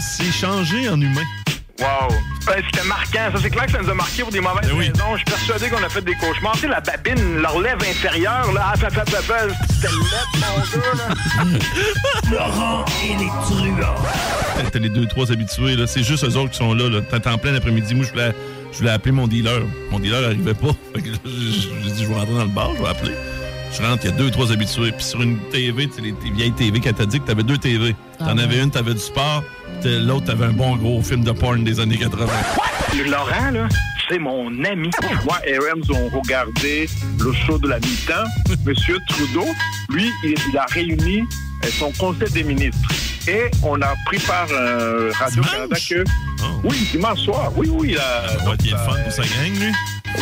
Ah, c'est changé en humain. Wow! Ben, c'était marquant. Ça, c'est clair que ça nous a marqué pour des mauvaises Ben oui. raisons. Je suis persuadé qu'on a fait des cauchemars. Tu sais, la babine, leur lèvre inférieure, là, ah, c'était mon gars, là. Laurent et les truands. T'as les deux, trois habitués, là. C'est juste eux autres qui sont là, là. T'es en plein après-midi. Moi, je voulais, je voulais appeler mon dealer. Mon dealer n'arrivait pas. Fait que là, j'ai dit, je vais rentrer dans le bar, je vais appeler. Je rentre, il y a deux, trois habitués. Puis sur une TV, tu sais, les vieilles TV, qu'elle t'a dit que t'avais deux TV. T'en avais une, t'avais du sport. Puis L'autre, t'avais un bon gros film de porn des années 80. Et Laurent, là, c'est mon ami. Moi et Rams ont regardé le show de la mi-temps. Monsieur Trudeau, lui, il, il a réuni euh, son conseil des ministres. Et on a pris par euh, Radio-Canada que... Oh. Oui, dimanche soir. Oui, oui. La, Ça va être bien le fun pour sa gang, lui.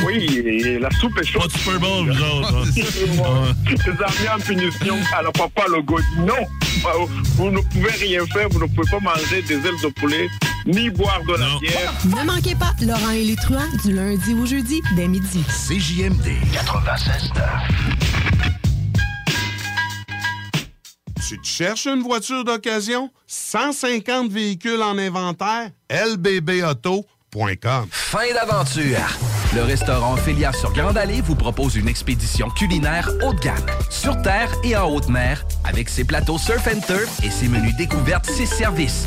Oui, et la soupe est chaude. Pas de Super Bowl, vous autres. hein. Les armées en punition. Alors, papa Legault dit non. Vous ne pouvez rien faire. Vous ne pouvez pas manger des ailes de poulet ni boire de la bière. Ne manquez pas Laurent et les truands du lundi au jeudi dès midi. CJMD 96.9. Tu te cherches une voiture d'occasion? 150 véhicules en inventaire? lbbauto.com Fin d'aventure! Le restaurant Félia sur Grande Allée vous propose une expédition culinaire haut de gamme, sur terre et en haute mer, avec ses plateaux surf and turf et ses menus découvertes, ses services.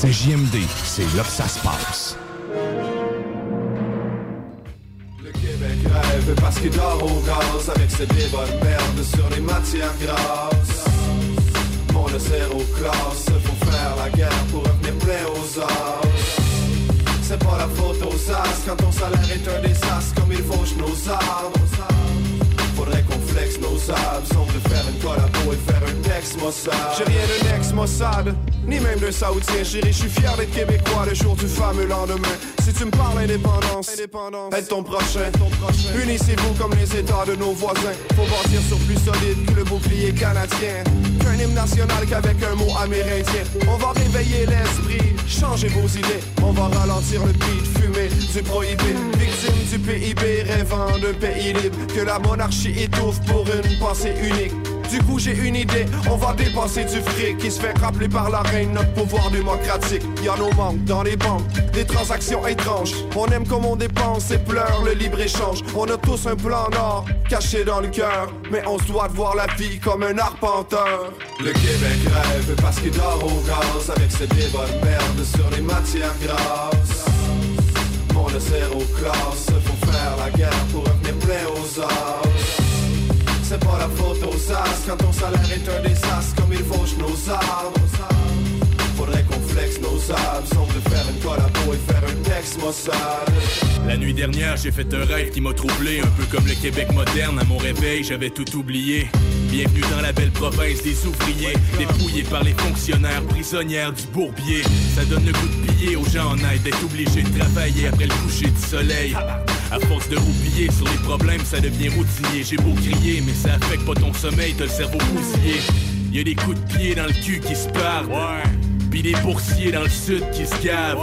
Restaurantphilia.com. CJMD, c'est là que ça se passe. Le Québec rêve parce qu'il dort au gaz avec ses débats de merde sur les matières grasses. Mon zéro classe, faut faire la guerre pour revenir plein aux as. C'est pas la faute aux as quand ton salaire est un désastre comme il fauche nos arbres. Faudrait qu'on flex nos abs, on veut faire une collabo et faire un J'ai rien d'un ex Mossad, ni même d'un Saoudien chéri. Je suis fier d'être québécois le jour du fameux lendemain. Si tu me parles indépendance, aide ton prochain. Unissez-vous comme les États de nos voisins. Faut bâtir sur plus solide que le bouclier canadien. Qu'un hymne national qu'avec un mot amérindien. On va réveiller l'esprit, changer vos idées. On va ralentir le beat, fumer du prohibé. Victime du PIB, rêvant d'un pays libre. Que la monarchie étouffe pour une pensée unique. Du coup j'ai une idée, on va dépenser du fric qui se fait rappeler par la reine notre pouvoir démocratique. Y'a nos manques dans les banques, des transactions étranges. On aime comme on dépense et pleure le libre échange. On a tous un plan nord caché dans le cœur, mais on se doit de voir la vie comme un arpenteur. Le Québec rêve parce qu'il dort au gaz avec ses débats de merde sur les matières grasses. Mon zéro classe, faut faire la guerre pour revenir plein aux as. Danser bara för att dåsas Kan dansa lär inte como ele foge nos nosar nos faire une collabo et faire un texte maussade. La nuit dernière, j'ai fait un rêve qui m'a troublé, un peu comme le Québec moderne. À mon réveil, j'avais tout oublié. Bienvenue dans la belle province des ouvriers, dépouillés par les fonctionnaires, prisonnières du bourbier. Ça donne le goût de piller aux gens en aide, d'être obligé de travailler après le coucher du soleil. À force de roupiller sur les problèmes, ça devient routinier. J'ai beau crier, mais ça affecte pas ton sommeil, t'as le cerveau bousillé. Y a des coups de pied dans le cul qui se partent. Pis des boursiers dans le sud qui se gavent.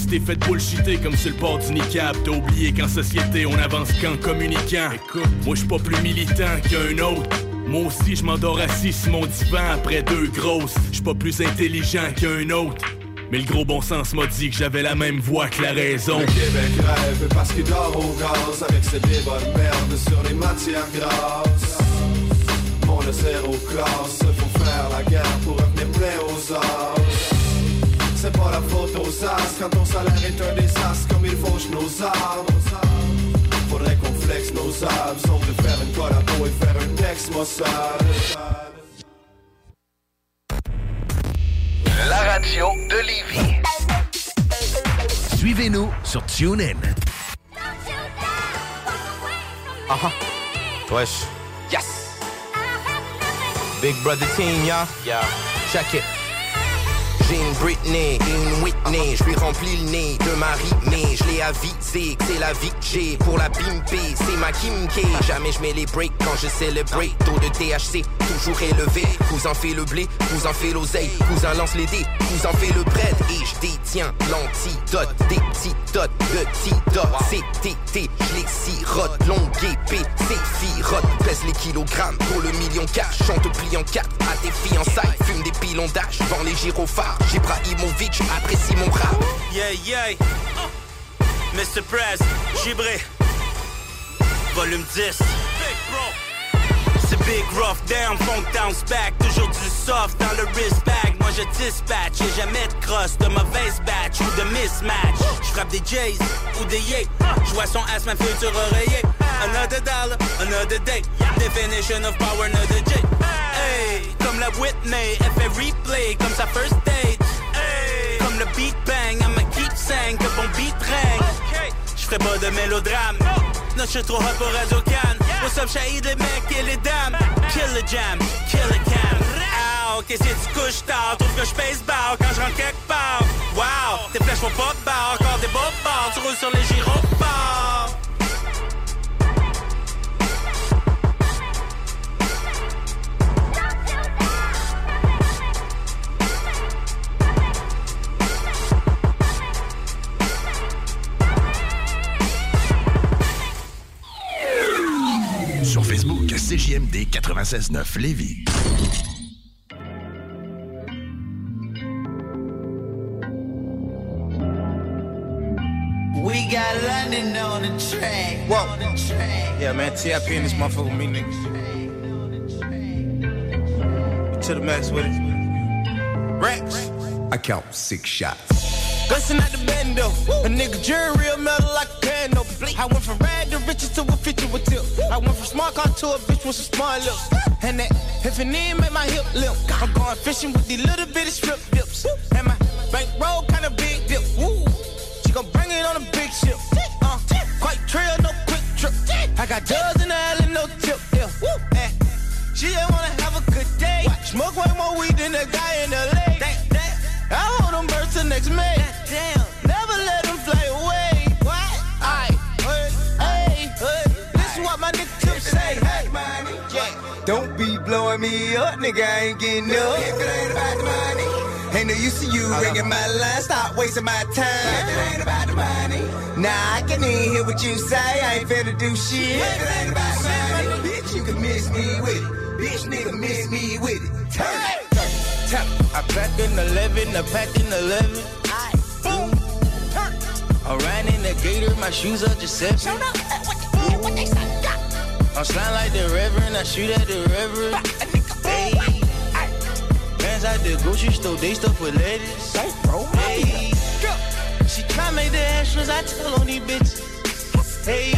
Tu t'es fait bullshiter comme sur le port du niqab. T'as oublié qu'en société, on avance qu'en communiquant. Écoute, moi j'suis pas plus militant qu'un autre. Moi aussi, je m'endors assis sur mon divan après deux grosses. J'suis pas plus intelligent qu'un autre. Mais le gros bon sens m'a dit que j'avais la même voix que la raison. Le Québec rêve parce qu'il dort au gaz avec ses débats de merde sur les matières grasses. Mon le zéro classe, faut faire la guerre pour revenir plein aux as. C'est pas la faute aux as quand ton salaire est un désastre comme il fauche nos arbres. Faudrait qu'on flex nos arbres, sauf de faire une collabo et faire un texte maussade. La radio de Lévis. Suivez-nous sur TuneIn. Uh-huh. Wesh. Yes. Big brother team, y'all? Yeah. Check it. J'ai une Britney, une Whitney, je lui remplis le nez. De ma rythmée, je l'ai avisé que c'est la vie que j'ai pour la bimper, c'est ma Kim K. Jamais je mets les breaks quand je celebrate, taux de THC toujours élevé, cousin fait le blé, cousin fait l'oseille, cousin lance les dés, cousin fait le bread et je détiens l'antidote, des petits dots, de petits dots, c'est TT, je les sirote, longue épée, c'est firote, pèse les kilogrammes pour le million cash, chante en quatre à tes fiançailles, fume des pilons d'âge, vend les gyrophares, Jibrahimovic apprécie mon rap. Yeah, yeah. Mr. Press, gibré. Volume 10. C'est Big Rough Down, Funk Down's back. Toujours du soft dans le wrist bag. Moi je dispatch et jamais de crosse, de mauvaise batch ou de mismatch. Je frappe des Jays ou des Yay. Je vois son ass, ma future oreiller. Another dollar, another day. Definition of power, another J. Hey, comme la Whitney, elle fait replay comme sa first date. Hey, comme le beat bang, I'ma keep saying que bon beat rang. Je ferai pas de mélodrame. Non, je trop hot pour Radio Can. What's up, Shahid, les mecs et les dames? Kill the jam, kill the cam. Ah, ok, si tu couches tard, trouve que je pèse bas quand je rentre quelque part. Wow, tes flèches font pas barre, encore des beaux tu roules sur les gyrophares. CJMD 96.9 Lévis. We got London on the track. Whoa. Yeah, man, TIP in this motherfucker with me, nigga. To the max with it. Rex. I count six shots. Bustin' at the bando. A nigga jury real metal like a piano. I went from rad to riches to a feature with tip. I went from smart car to a bitch with some smart lips. And that if it need make my hip limp. I'm going fishing with these little bitty strip dips. And my bankroll kinda big dip. Woo. She gon' bring it on a big ship. Me up, nigga. I ain't getting up. If it ain't about the money. Ain't no use to you ringing my line. Stop wasting my time. If it ain't about the money. Nah, I can't even hear what you say. I ain't finna do shit. If it ain't about the money. Bitch, you can miss me with it. Bitch, nigga, miss me with it. Turn it. I packed in 11, I packed in 11. I Boom. turn. I ran in the gator, my shoes are just seven. I'm slime like the reverend, I shoot at the reverend. Hey. Fans at the grocery store, they stuff with lettuce. Hey. She try make the extras, I tell on these bitches. Hey.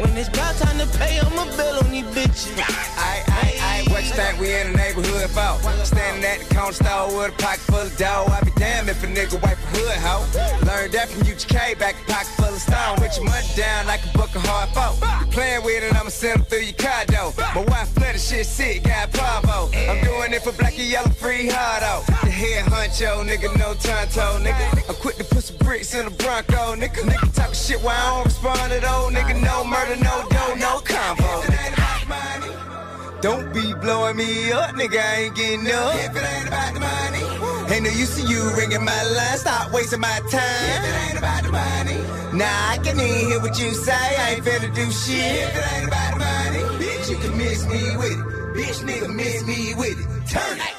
When it's about time to pay, I'ma bill on these bitches. I, I, Stack we in the neighborhood fault? Standing at the corner store with a pocket full of dough. I be damned if a nigga wipe a hood hoe. Learned that from UGK, back a pocket full of stone. With your money down like a book of hard folk. Playing with it, I'ma send them through your door. My wife flooded shit sick, got Pavo. I'm doing it for black and yellow, free hard out. The head honcho, nigga, no tonto, nigga. I'm quick to put some bricks in the Bronco, nigga. Nigga talk shit while I don't respond at all, nigga. No murder, no dough, no combo. Don't be blowing me up, nigga. I ain't getting up. If it ain't about the money, ain't no use to you ringing my line. Stop wasting my time. If it ain't about the money, nah, I can even hear what you say. I ain't finna do shit. If it ain't about the money, bitch, you can miss me with it. Bitch, nigga, miss me with it. Turn it.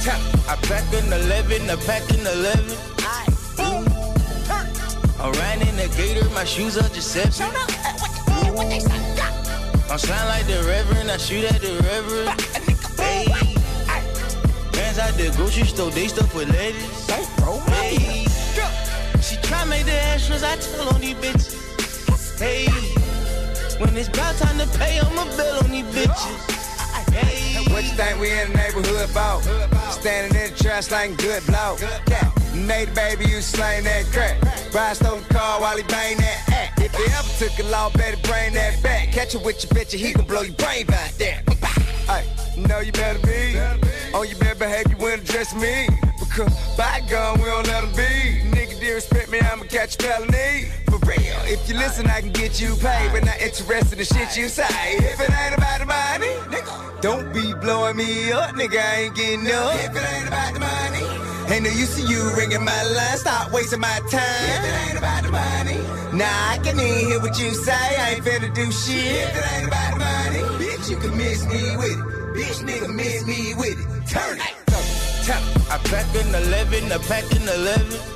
Turn it. I pack an 11, I pack an 11. I ran in the gator, my shoes are Giuseppe. I'm shine like the reverend, I shoot at the reverend. Hey. Hands out the grocery store, they stuff with ladies. Hey. She try make the extras, I tell on these bitches. Hey. When it's about time to pay, I'ma bill on these bitches. Hey. What you think we in the neighborhood about? Standing in the trash like good blow. Made baby, you slain that crack. Ride stole the car while he bang that act. He ever took a law, better bring that back. Catch it with your bitch, and he gon' blow your brain back there. Hey, know you better be. On your bad behavior when address me. Because by gun, we don't let them be. Nigga, disrespect me, I'ma catch felony. For real, if you listen, I can get you paid. But not interested in the shit you say. If it ain't about the money, nigga, don't be blowing me up, nigga. I ain't getting up. If it ain't about the money. Ain't no use to you ringing my line. Stop wasting my time. If it ain't about the money, nah, I can even hear what you say. I ain't finna do shit. If it ain't about the money, bitch, you can miss me with it. Bitch, nigga, miss me with it. Turn it. Turn it. I pack an 11, I pack an 11.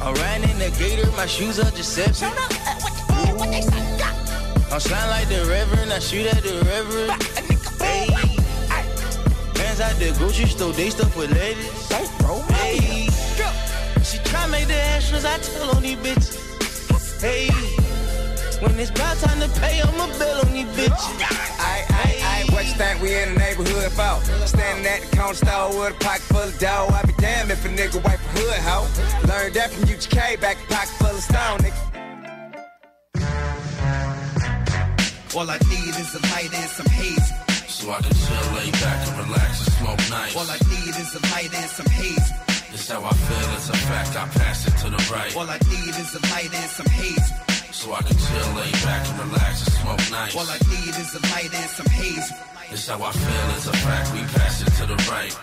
I ran in the gator, my shoes are Giuseppe. I'm shine like the reverend, I shoot at the reverend. Hands out the grocery store, they stuff with ladies. Hey. She try make the extras, I tell on these bitches. Hey. When it's about time to pay, I'ma bill on these bitches. I, I, aye, what you think we in the neighborhood for? Standing at the corner store with a pocket full of dough. I be damned if a nigga wipe a hood hoe. Learned that from UGK, back a pocket full of stone, nigga. All I need is a light and some haze. So I can chill, lay back and relax and smoke nice. All I need is a light and some haze. It's how I feel, it's a fact, I pass it to the right. All I need is a light and some haze. So I can chill, lay back and relax and smoke nice. All I need is a light and some haze. It's how I feel, it's a fact, we pass it to the right.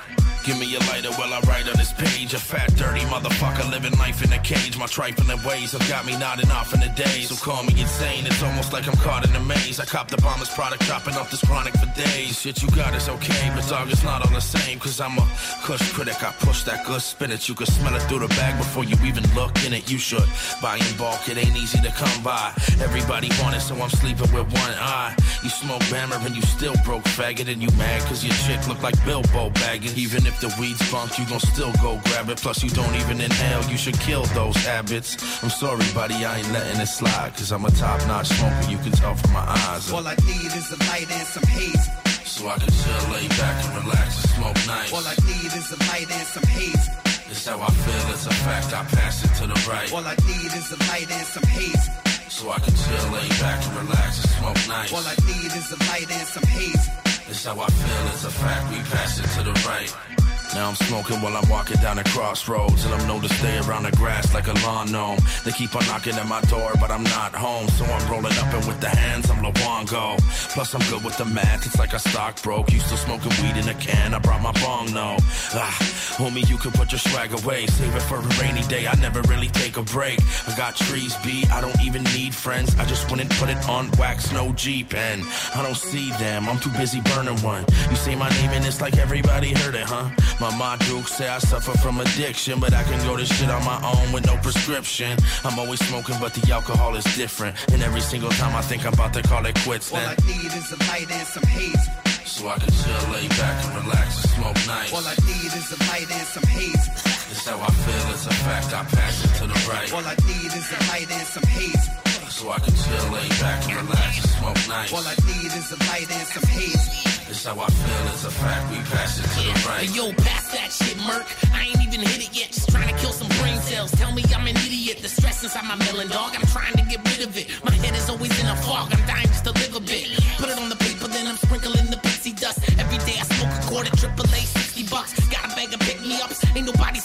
Give me a lighter while I write on this page. A fat, dirty motherfucker living life in a cage. My trifling ways have got me nodding off in the days. So call me insane, it's almost like I'm caught in a maze. I cop the bomber's product, chopping up this chronic for days. Shit you got is okay, but dog, it's not all the same. Cause I'm a cush critic, I push that good spinach. You can smell it through the bag before you even look in it. You should buy in bulk, it ain't easy to come by. Everybody want it, so I'm sleeping with one eye. You smoke Bammer and you still broke faggot, and you mad cause your chick look like Bilbo Baggins. Even if the weed's bunk, you gon' still go grab it. Plus, you don't even inhale, you should kill those habits. I'm sorry, buddy, I ain't letting it slide. Cause I'm a top notch smoker, you can tell from my eyes. All I need is a light and some haze. So I can chill, lay back and relax and smoke nice. All I need is a light and some haze. It's how I feel, it's a fact, I pass it to the right. All I need is a light and some haze. So I can chill, lay back and relax and smoke nice. All I need is a light and some haze. It's how I feel, it's a fact, we pass it to the right. Now I'm smoking while I'm walking down the crossroads And I'm known to stay around the grass like a lawn gnome. They keep on knocking at my door but I'm not home So I'm rolling up and with the hands I'm Luongo. Plus I'm good with the math, it's like a stock broke. Used to smoking weed in a can, I brought my bong no Ah, homie you can put your swag away. Save it for a rainy day, I never really take a break. I got trees beat, I don't even need friends. I just and put it on wax, no Jeep And I don't see them, I'm too busy burning one. You say my name and it's like everybody heard it, huh? My ma Duke say I suffer from addiction, but I can go to shit on my own with no prescription. I'm always smoking, but the alcohol is different. And every single time I think I'm about to call it quits, then. All I need is a light and some haze. so I can chill, lay back and relax and smoke nice. All I need is a light and some haze. It's how I feel, it's a fact. I pass it to the right. All I need is a light and some haze. So I can chill, lay back and relax and smoke nice. All I need is a light and some haze. It's how I feel, it's a fact, we pass it to the right. Hey, yo, pass that shit, Merc. I ain't even hit it yet. Just trying to kill some brain cells. Tell me I'm an idiot. The stress inside my melon, dog. I'm trying to get rid of it. My head is always in a fog. I'm dying just to live a bit. Put it on the paper, then I'm sprinkling the pixie dust. Every day I smoke a quarter, triple A, 60 bucks. Got a bag of pick me ups. Ain't nobody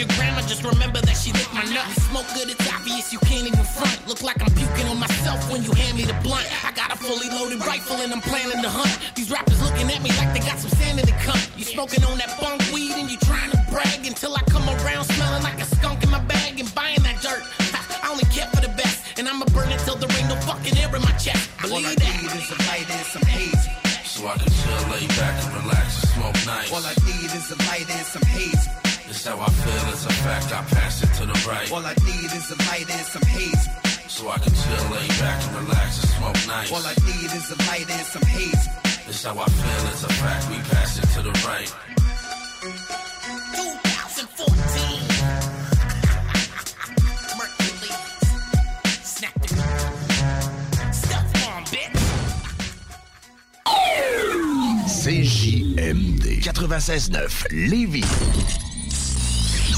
your grandma, just remember that she licked my nuts. Smoke good, it's obvious you can't even front. Look like I'm puking on myself when you hand me the blunt. I got a fully loaded rifle and I'm planning to hunt. These rappers looking at me like they got some sanity cunt. You smoking on that bunk weed and you trying to brag until I come around smelling like a skunk in my bag and buying that dirt. I, only care for the best, and I'ma burn it till there ain't no fucking air in my chest. All I that. need is a light and some haze. So I can chill, lay back and relax and smoke nice. All I need is a light and some haze. It's how I feel, it's a fact, I pass it to the right. All I need is a light and some haze. So I can chill, lay back and relax and smoke nice. All I need is a light and some haze. It's how I feel, it's a fact, we pass it to the right. 2014. Mercury. Snap it. Stealth bomb, bitch. CJMD 96.9 Lévis.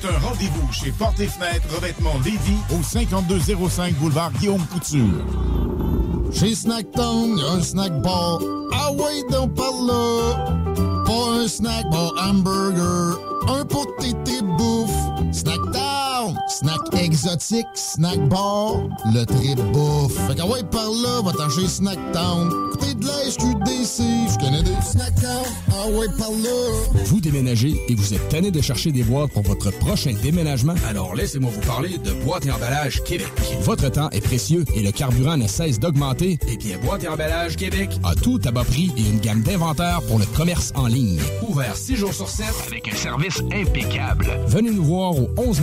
C'est un rendez-vous chez Porte et Fenêtre Revêtement Lévis au 5205 boulevard Guillaume Couture. Chez Snacktown, un snack bar. Ah ouais, donc par. Pas un snack bar hamburger. Un pour tété bouffe. Snacktown, snack exotique, snack bar. Le trip bouffe. Fait que ouais, par là, va t'en chez Snacktown. Écoutez de la SQDC. Je connais des Snacktown. Ah ouais, par là. Vous déménagez et vous êtes tanné de chercher des boîtes pour votre prochain déménagement? Alors laissez-moi vous parler de Boîte et Emballage Québec. Votre temps est précieux et le carburant ne cesse d'augmenter. Eh bien, Boîte et Emballage Québec a tout à bas prix et une gamme d'inventaire pour le commerce en ligne. Ouvert 6 jours sur 7 avec un service impeccable. Venez nous voir au 11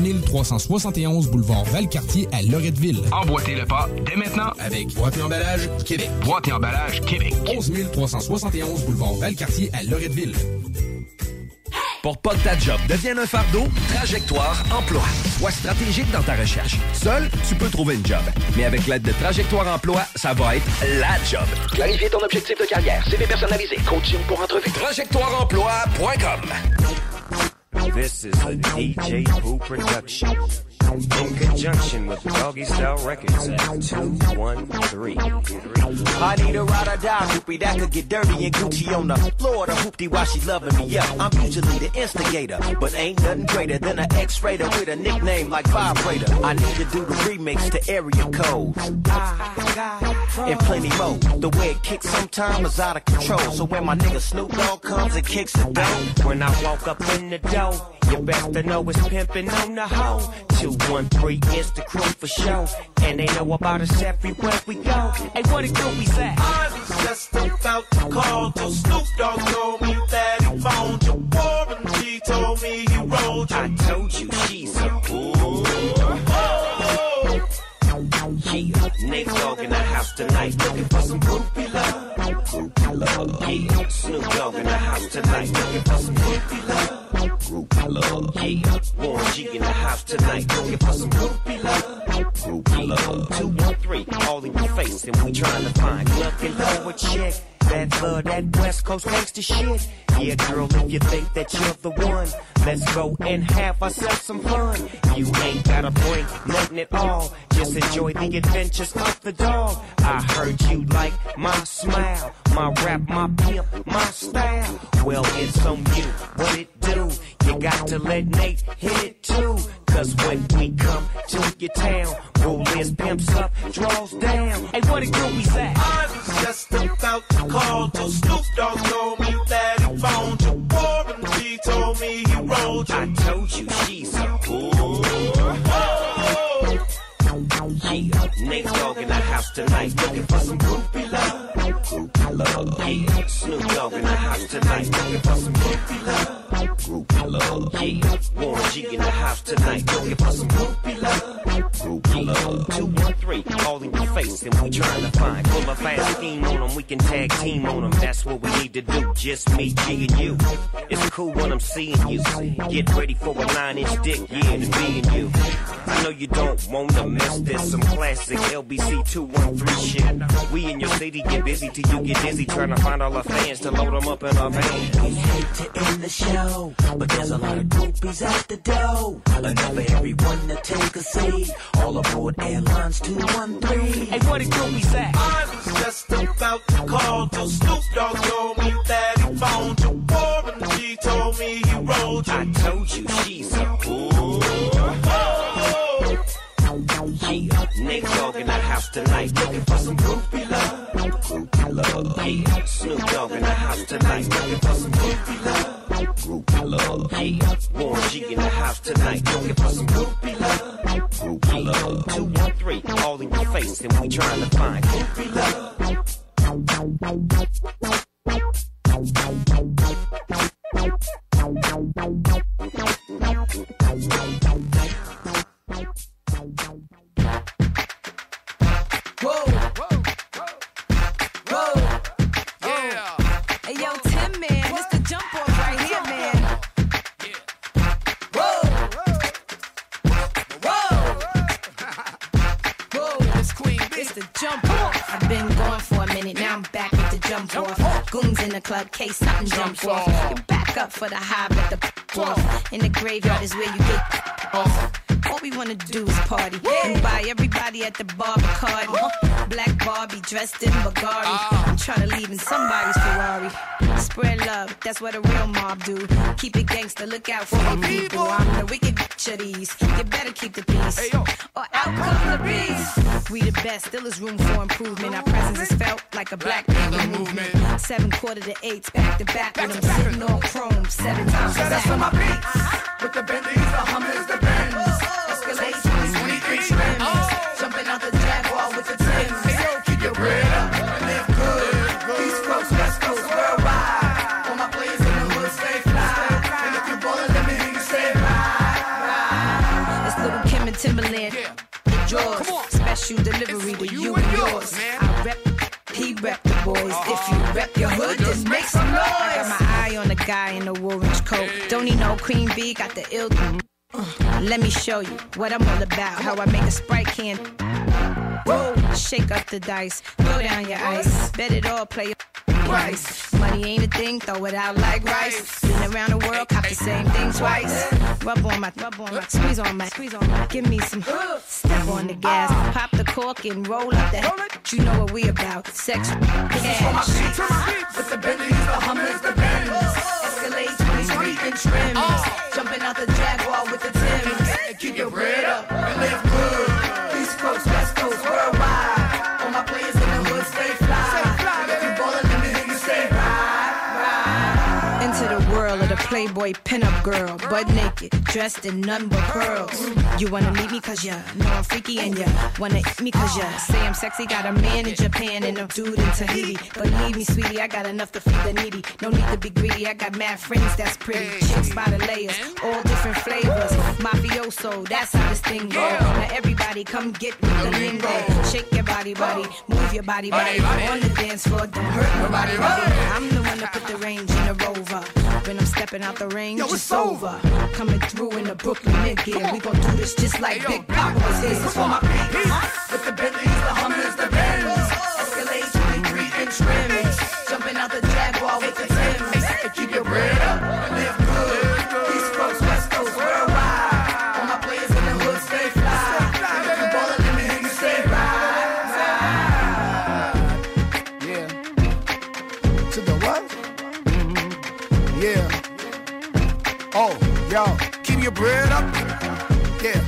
371 boulevard Valcartier à Loretteville. Emboîtez le pas dès maintenant avec Boîte et Emballage Québec. Boîte et Emballage Québec. 11 371 boulevard Valcartier à Loretteville. Pour pas que ta job devienne un fardeau, Trajectoire Emploi. Sois stratégique dans ta recherche. Seul, tu peux trouver une job. Mais avec l'aide de Trajectoire Emploi, ça va être la job. Clarifier ton objectif de carrière, CV personnalisé, coaching pour entrevue. TrajectoireEmploi.com This is a DJ Pooh production. In conjunction with Doggy Style Records at 213. I need a ride or die hoopy that could get dirty and Gucci on the floor. The hoopty while she loving me up. I'm usually the instigator, but ain't nothing greater than an X-rater with a nickname like Vibrator. I need to do the remix to area codes. And plenty more. The way it kicks sometimes is out of control. So when my nigga Snoop Dogg comes and kicks it down, When I walk up in the door, you best to know it's pimping on the hoe. 213 is the crew for show. And they know about us everywhere we go. Hey, what it do we say? I was just about to call till Snoop Dogg told me that he phoned your Warren G told me Nate Dogg in the house tonight looking for some groupie love. Love. Yeah, Snoop Dogg in the house tonight looking for some groupie love. Groupie love. Yeah, Warren G in the house tonight looking for some groupie love. Groupie love. Two, one, three, all in your face, and we trying to find looking for a chick. That love, that West Coast gangster shit. Yeah, girl, if you think that you're the one, let's go and have ourselves some fun. You ain't gotta bring nothing at all. Just enjoy the adventures of the dog. I heard you like my smile, my rap, my pimp, my style. Well, it's on you. What it do? You got to let Nate hit it too. Cause when we come to your town, rule is pimps up, draws down. Hey, what it do we say? I was just about to call till Snoop Dogg told me that he phoned your Warren G told me he rolled your I told you she's a fool. Yeah, Nate Dogg in the house tonight looking for some groupie love. Groupie love. Yeah, Snoop Dogg in the house tonight looking for some groupie love. Groupie love. Yeah, Warren G in the house tonight looking for some groupie love. Groupie love. Two, one, three, all in your face, and we trying to find. Pull a fast scheme on them, we can tag team on them. That's what we need to do. Just me, G, and you. It's cool when I'm seeing you. Get ready for a nine inch dick, yeah, and me and you. I know you don't wanna miss this. Some classic LBC 213 shit. We in your city get busy till you get dizzy trying to find all our fans to load them up in our van. We hate to end the show, but there's a lot of groupies at the door. Enough for everyone to take a seat. All aboard Airlines 213. Hey, what it groupie say? I was just about to call till Snoop Dogg told me that he phoned your Warren G told me he rolled your I told you she's a fool. Yeah, Nate Dogg in the house tonight looking for some groupie love. Love. Yeah, Snoop Dogg in the house tonight looking for some groupie love. Groupie love. Yeah, Warren G in the house tonight looking for some groupie love. Groupie love. Two, one, three, all in your face, and we trying to find groupie love. In the club, case something jump off. You back up for the high, but the off. In the graveyard is where you get off. We wanna do is party and buy everybody at the bar Bacardi. Black Barbie dressed in Bulgari. I'm trying to leave in somebody's Ferrari. Spread love, that's what a real mob do. Keep it gangster, look out for the people. I'm the wicked bitch of these. You better keep the peace. Or out come the beast. We the best, still is room for improvement. Our presence is felt like a black panther movement. Seven quarter to eights, back to back with them sitting on chrome. Seven times that's back. for my beats. With the Bentleys, the Hummers, the Benz. Your hood, then make some noise. I got my eye on the guy in the orange coat. Don't need no Queen Bee got the ill? Let me show you what I'm all about. How I make a sprite can. Whoa, shake up the dice, throw down your ice. Bet it all, play price. Money ain't a thing, throw it out like rice. Been around the world, cop the same thing twice. Rub on my, rub on my, squeeze on my, squeeze on my. Give me some, step on the gas, pop the cork and roll up that. You know what we about, sex, cash. This is For my cash. beats. With the Bentleys, the Hummers, the Benz. 23 inch. Jumping out the Jaguar with the Timbs. And keep your bread up Playboy pinup girl, butt naked, dressed in none but pearls. You wanna meet me cause ya know I'm freaky and ya wanna eat me cause ya say I'm sexy. Got a man in Japan and a dude in Tahiti. Believe me, sweetie, I got enough to feed the needy. No need to be greedy, I got mad friends that's pretty. Chicks by the layers, all different flavors. Mafioso, that's how this thing go. Now everybody come get with the lingo. Shake your body, body, move your body, body. On the dance floor, don't hurt nobody, body. I'm the one that put the range in the rover. When I'm stepping out the range, Yo, it's over. over. Coming through in the Brooklyn mid gear. We gon' do this just like Big Papa was here. This is for my beats. With the Bentleys, the Hummers, the Benz. Escalade 23 inch rims. Jumping out the Jaguar with the bread up. Yeah.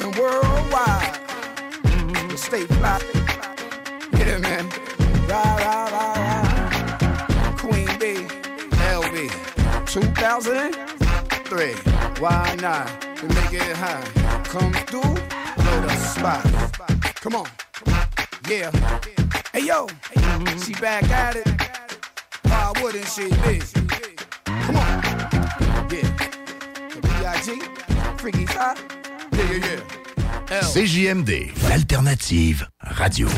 And worldwide. Mm, the state fly. Yeah, man. Ride, ride. Queen B. LB. 2003. Why not? To make it high. Come through, blow the spot. Come on. Yeah. Hey yo, she back at it. Why wouldn't she be? The Freaky Fly. Yeah, yeah, yeah. CJMD, l'alternative radio.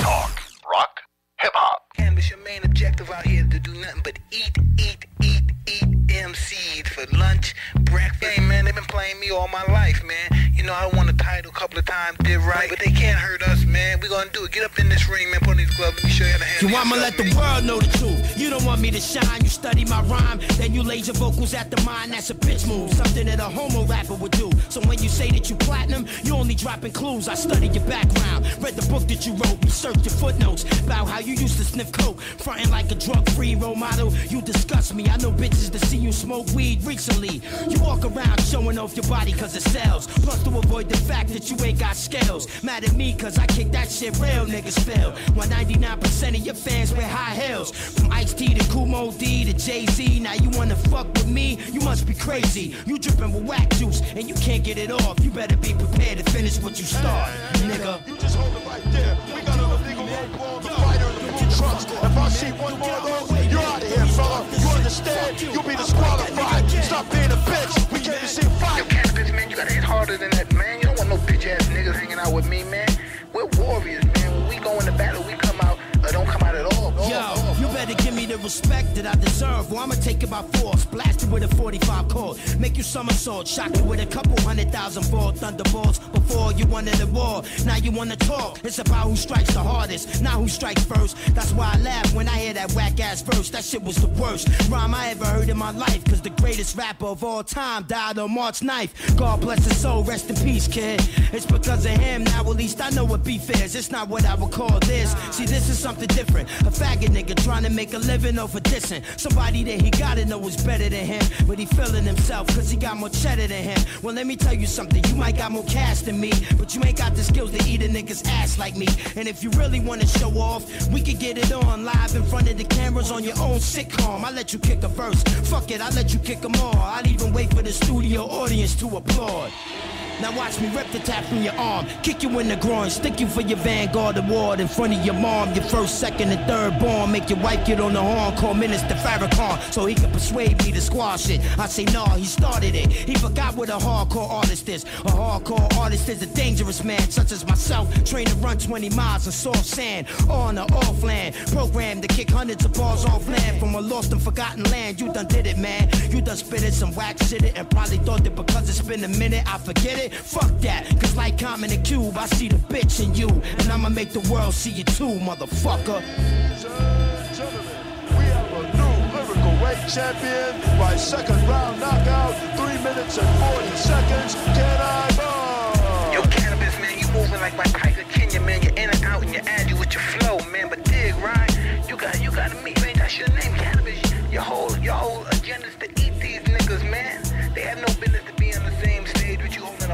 Talk, rock, hip hop. Canvas, your main objective out here to do nothing but eat, eat, eat, eat MC'd for lunch, breakfast. Hey, man, they've been playing me all my life, man. You know, I won a title a couple of times, did right, but they can't hurt us, man. We gonna do it. Get up in this ring, man. Put on these gloves. Let me show you how to handle So I'ma yourself, let the world know the truth. You don't want me to shine, you study my rhyme, then you laser vocals at the mind. That's a bitch move, something that a homo rapper would do. So when you say that you platinum, you only dropping clues. I studied your background, read the book that you wrote, researched your footnotes about how you used to sniff coke, fronting like a drug-free role model. You disgust me. I know bitches that see you smoke weed recently. You walk around showing off your body cause it sells. Plus to avoid the fact that you ain't got scales. Mad at me cause I kick that shit real niggas feel. When 99% of your fans wear high heels. From Ice T to Kumo D to Jay Z. Now you wanna fuck with me? You must be crazy. You dripping with whack juice and you can't get it off. You better be prepared to finish what you start, nigga. You just hold it right there. We got a legal rope wall, the fighter in the blue trucks. If I see one more of those, you're out of here, fella. You understand? You'll be disqualified. Stop being a bitch. We came to see a fight. Cannabis, man, you gotta hit harder than that, man. You don't want no bitch ass niggas hanging out with me, man. We're warriors, the respect that I deserve, Well, I'ma take it by force. Blast you with a 45 cord, make you somersault, shock you with a couple hundred thousand ball thunderbolts. Before you wanted the war, now you wanna talk. It's about who strikes the hardest, not who strikes first. That's why I laugh when I hear that whack ass verse. That shit was the worst rhyme I ever heard in my life. Cause the greatest rapper of all time died on March 9th. God bless his soul, rest in peace, kid. It's because of him, now at least I know what beef is. It's not what I would call this. See, this is something different. A faggot nigga trying to make a living over dissing. Somebody that he gotta know is better than him. but he feeling himself cause he got more cheddar than him. Well, let me tell you something, you might got more cash than me, but you ain't got the skills to eat a nigga's ass like me. And if you really wanna show off, we could get it on live in front of the cameras on your own sitcom. I let you kick a verse, fuck it, I let you kick them all. I'd even wait for the studio audience to applaud. Now watch me rip the tap from your arm, kick you in the groin, stick you for your Vanguard award in front of your mom, your first, second, and third born. Make your wife get on the horn, call Minister Farrakhan so he can persuade me to squash it. I say nah, he started it. He forgot what a hardcore artist is. A hardcore artist is a dangerous man, such as myself, trained to run 20 miles of soft sand, on or off land, programmed to kick hundreds of balls off land from a lost and forgotten land. You done did it, man. You done spit it, some wax shit it, and probably thought that because it's been a minute, I forget it. Fuck that, cause like Common and Cube, I see the bitch in you. And I'ma make the world see you too, motherfucker. Weight champion by second round knockout, three minutes and 40 seconds. Can I ball? Yo, cannabis, man, you moving like my Tiger Kenya, man. You're in and out and you're agile with your flow, man. But dig, right? You got, you got to meet, man. That's your name, cannabis. Your whole, your whole agenda's to eat these niggas, man. They have no business to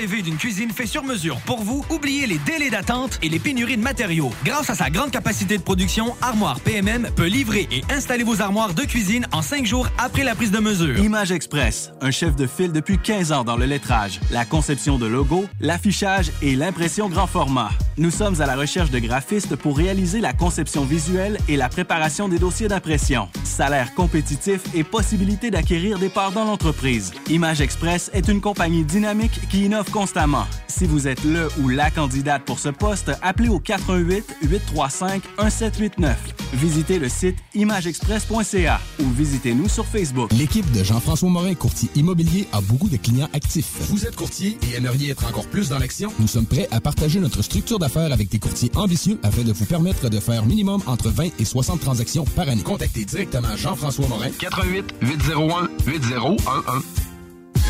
Rêvez d'une cuisine faite sur mesure pour vous? Oubliez les délais d'attente et les pénuries de matériaux. Grâce à sa grande capacité de production, Armoire PMM peut livrer et installer vos armoires de cuisine en cinq jours après la prise de mesure. Image Express, un chef de file depuis 15 ans dans le lettrage, la conception de logos, l'affichage et l'impression grand format. Nous sommes à la recherche de graphistes pour réaliser la conception visuelle et la préparation des dossiers d'impression. Salaire compétitif et possibilité d'acquérir des parts dans l'entreprise. Image Express est une compagnie dynamique qui innove constamment. Si vous êtes le ou la candidate pour ce poste, appelez au 88 835 1789. Visitez le site imageexpress.ca ou visitez-nous sur Facebook. L'équipe de Jean-François Morin, courtier immobilier, a beaucoup de clients actifs. Vous êtes courtier et aimeriez être encore plus dans l'action? Nous sommes prêts à partager notre structure d'affaires avec des courtiers ambitieux afin de vous permettre de faire minimum entre 20 et 60 transactions par année. Contactez directement Jean-François Morin. 88 801 8011.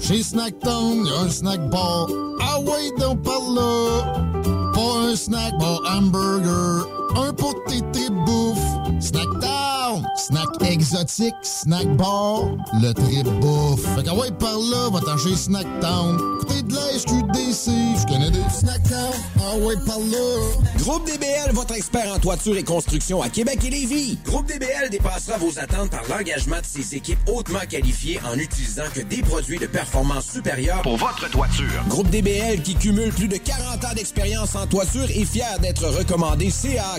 Chez Snacktown, y a un snack bar. Ah ouais, donc par là. Pas un snack bar hamburger. Un pour tes tripes bouffe. Snacktown, snack exotique, snack bar, le trip bouffe. Fait qu'à ouais, par là, va-t'en chez Snacktown. Écoutez de la SQDC, je connais des Snacktown. Ah ouais, par là. Groupe DBL, votre expert en toiture et construction à Québec et Lévis. Groupe DBL dépassera vos attentes par l'engagement de ses équipes hautement qualifiées en utilisant que des produits de performance supérieure pour votre toiture. Groupe DBL qui cumule plus de 40 ans d'expérience en toiture est fier d'être recommandé CA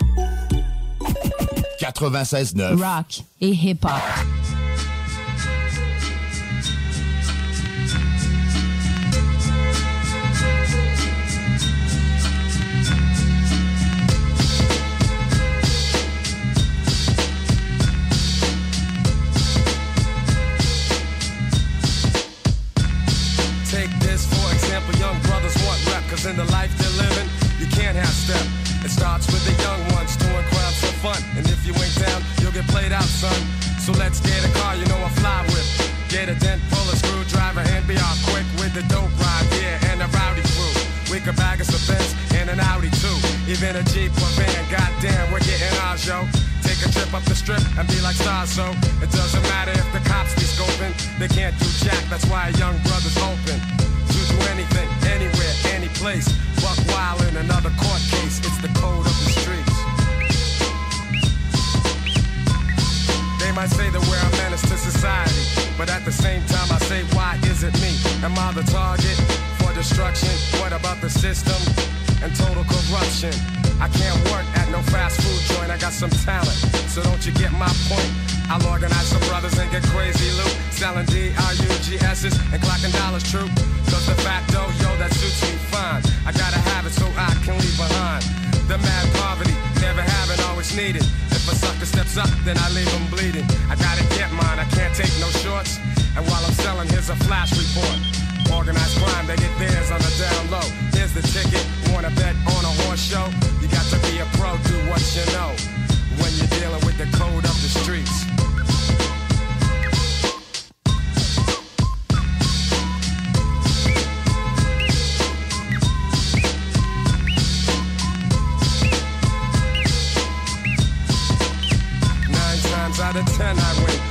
96.9 Rock et hip-hop. Take this for example, young brothers want rep, cause in the life they're living, you can't have step. It starts with the young ones doing crowds for fun. And if you ain't down, you'll get played out, son. So let's get a car, you know I fly with. Get a dent, pull a screwdriver, and be off quick with the dope ride, yeah, and a rowdy crew. We could bag us a Benz and an Audi too. Even a Jeep or van, goddamn, we're getting ours, yo. Take a trip up the strip and be like stars, so it doesn't matter if the cops be scoping. They can't do jack, that's why a young brother's open. To do anything, anywhere, any place. Buck wild in another court case, it's the code of the streets. They might say that we're a menace to society, but at the same time I say, why is it me? Am I the target for destruction? What about the system and total corruption? I can't work at no fast food joint, I got some talent, so don't you get my point? I'll organize some brothers and get crazy loot, selling D-R-U-G-S's and clocking dollars true. Cause the facto, yo, that suits me fine. I gotta have it so I can leave behind. The mad poverty, never having, always needed. If a sucker steps up, then I leave him bleeding. I gotta get mine, I can't take no shorts. And while I'm selling, here's a flash report. Organized crime, they get theirs on the down low. Here's the ticket, wanna bet on a horse show? You got to be a pro, do what you know. When you're dealing with the code of the streets. Out of ten I win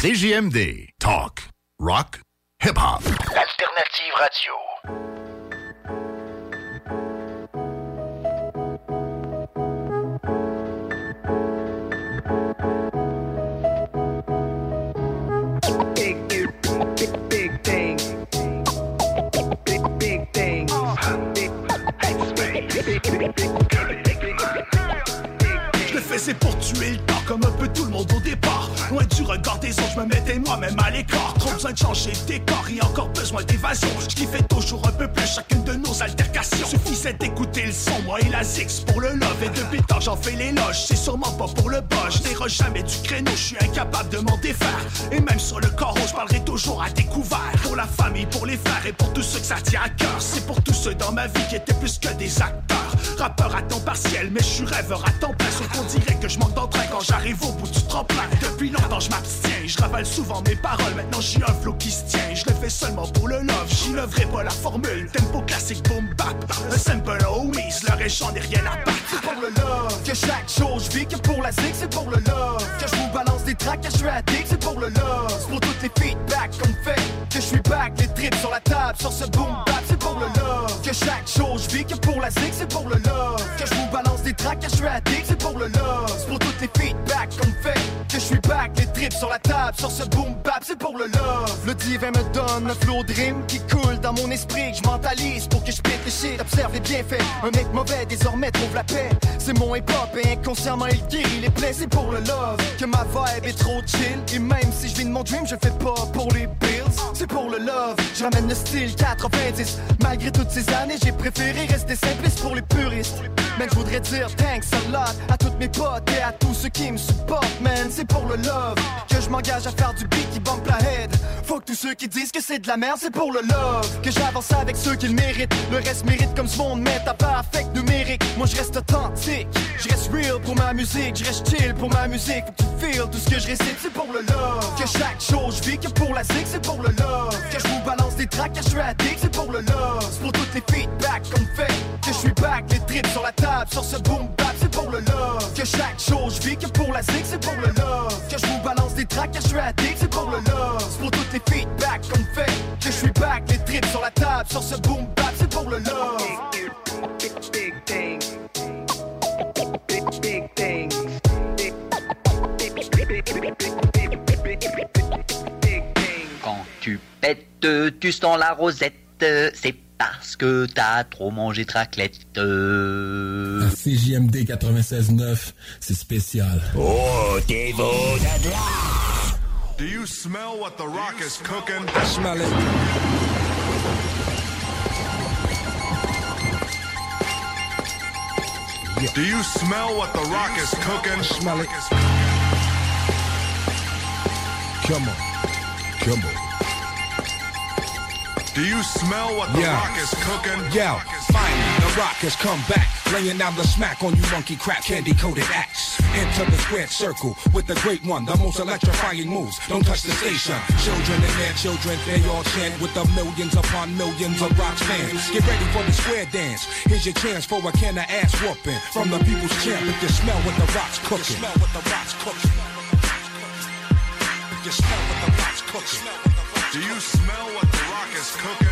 CJMD. Talk. Rock. Hip-hop. L'alternative radio. Big, big, big, big things. Big, big things. Big, Je le faisais pour tuer le temps comme un peu tout le monde au départ. Loin du regard des autres, je me mettais moi-même à l'écart. Trop besoin de changer de décor et encore besoin d'évasion. Je kiffais toujours un peu plus chacune de nos altercations. Suffisait d'écouter le son, moi et la Zix pour le love. Et depuis temps, j'en fais l'éloge. C'est sûrement pas pour le bas. Je jamais du créneau, je suis incapable de m'en défaire. Et même sur le corps, je parlerai toujours à découvert. Pour la famille, pour les frères et pour tous ceux que ça tient à cœur. C'est pour tous ceux dans ma vie qui étaient plus que des acteurs. Rappeur à temps partiel, mais je suis rêveur à temps plein. Sauf qu'on dirait que je manque d'entrain quand j'arrive au bout du tremplin. Depuis je m'abstiens. Je ravale souvent mes paroles. Maintenant, j'ai un flow qui se tient. Je le fais seulement pour le love. J'innoverai pas la formule. Tempo classique, boom bap. Un simple homies, leur j'en ai rien à battre. C'est pour le love que chaque jour je vis. Que pour la zig, c'est pour le love. Que je vous balance des tracks, que je suis addict, c'est pour le love. C'est pour toutes les feedbacks qu'on fait. Que je suis back, les trips sur la table, sur ce boom bap, c'est pour le love. Que chaque jour je vis. Que pour la zig, c'est pour le love. Que je vous balance des tracks, que je suis addict, c'est pour le love. C'est pour toutes les feedbacks qu'on fait. Que je suis back, les trips sur la table, sur ce boom bap, c'est pour le love. Le divin me donne un flow rime qui coule dans mon esprit, que je mentalise pour que je pète les shit, observe les bienfaits. Un mec mauvais désormais trouve la paix. C'est mon hip-hop et inconsciemment il guérit les plaies, c'est pour le love. Que ma vibe est trop chill. Et même si je vis de mon dream, je fais pas pour les bills. C'est pour le love, je ramène le style 90. Malgré toutes ces années, j'ai préféré rester simpliste pour les puristes. Mais je voudrais dire thanks a lot à toutes mes potes et à tous ceux qui me supportent, man. C'est pour le love que je m'engage à faire du beat qui bump la head. Faut que tous ceux qui disent que c'est de la merde, c'est pour le love. Que j'avance avec ceux qui le méritent. Le reste mérite comme ce monde met à part affect numérique. Moi je reste authentique, je reste real pour ma musique, je reste chill pour ma musique. Faut que tu feel tout ce que je récite, c'est pour le love. Que chaque jour je vis que pour la zig, c'est pour le love. Que je vous balance des tracks, que je suis addict, c'est pour le love. C'est pour toutes les feedbacks qu'on fait. Que je suis back, les trips sur la table, sur ce boom bap, c'est pour le love. Que chaque jour je vis que pour la zig, c'est pour le love. Balance des tracks, je suis addict, c'est pour le love. C'est pour toutes les feedbacks qu'on fait. Que je suis back, les trips sur la table, sur ce boom bap, c'est pour le love. Quand tu pètes, tu sens la rosette, c'est parce que t'as trop mangé de raclette. À CJMD 96.9, c'est spécial. Oh, t'es beau de Do you smell what the rock is cooking? Smell it. Do you smell what the rock is cooking? Smell it. Come on. Come on. Do you smell what the Yeah. rock is cooking? Yo, finally, the rock has come back. Laying down the smack on you monkey crap candy coated acts. Enter the squared circle with the great one, the most electrifying moves. Don't touch the station. Children and their children, they all chant with the millions upon millions of rock fans. Get ready for the square dance. Here's your chance for a can of ass whooping from the people's champ. If you smell what the rock's cooking. you Smell what the rock's cooking. If you smell what the rock's cooking. Do you smell what the rock is cooking?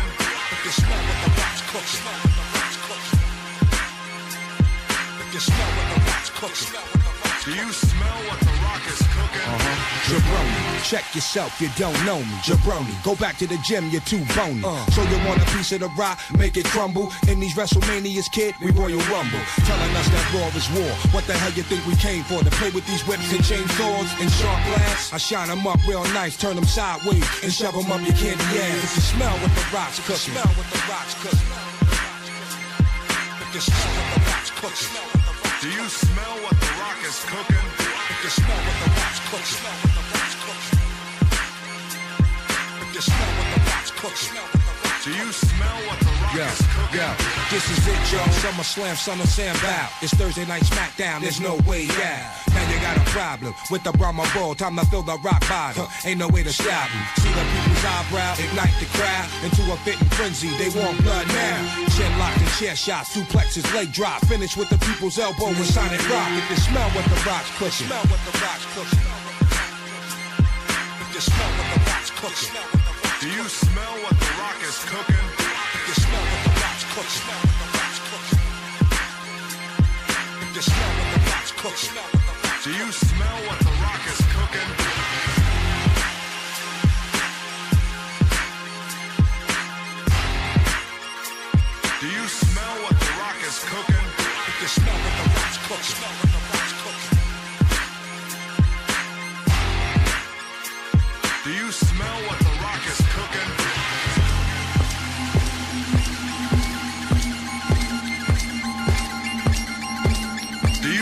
If you smell what the rock's cooking. If you smell what the rock's cooking. Do you smell what the rock is cooking? Uh-huh. Jabroni, check yourself, you don't know me. Jabroni, go back to the gym, you're too bony. Uh. So you want a piece of the rock, make it crumble. In these WrestleManias, kid, we Royal Rumble. Telling us that war is war. What the hell you think we came for? To play with these whips and chainsaws and sharp glass? I shine them up real nice, turn them sideways, and shove them up your candy ass. If you smell what the rock's cooking. Smell what the rock's cooking. If you smell what the rock's cooking. Do you smell what the is cooking? If you smell what the cooking. If you smell what the rock's cooking. Do you smell what the rock Yeah, is cooking? yeah, this is it, y'all. Summer Slam, Summer Sam Bow. It's Thursday night SmackDown, there's no way out. Now you got a problem with the Brahma Bull. Time to fill the rock bottom. Ain't no way to stop 'em. See the people's eyebrow, ignite the crowd into a fitting frenzy. They want blood now. Chin locked and chair shots, suplexes, leg drop. Finish with the people's elbow and sonic rock. If you smell what the rock's cooking. Smell what the rock's cooking. If you smell what the rock's cooking. Do you smell what the rock is cooking? You smell what the rock's cooking. You smell what the rock's cooking. Do you smell what the rock is cooking?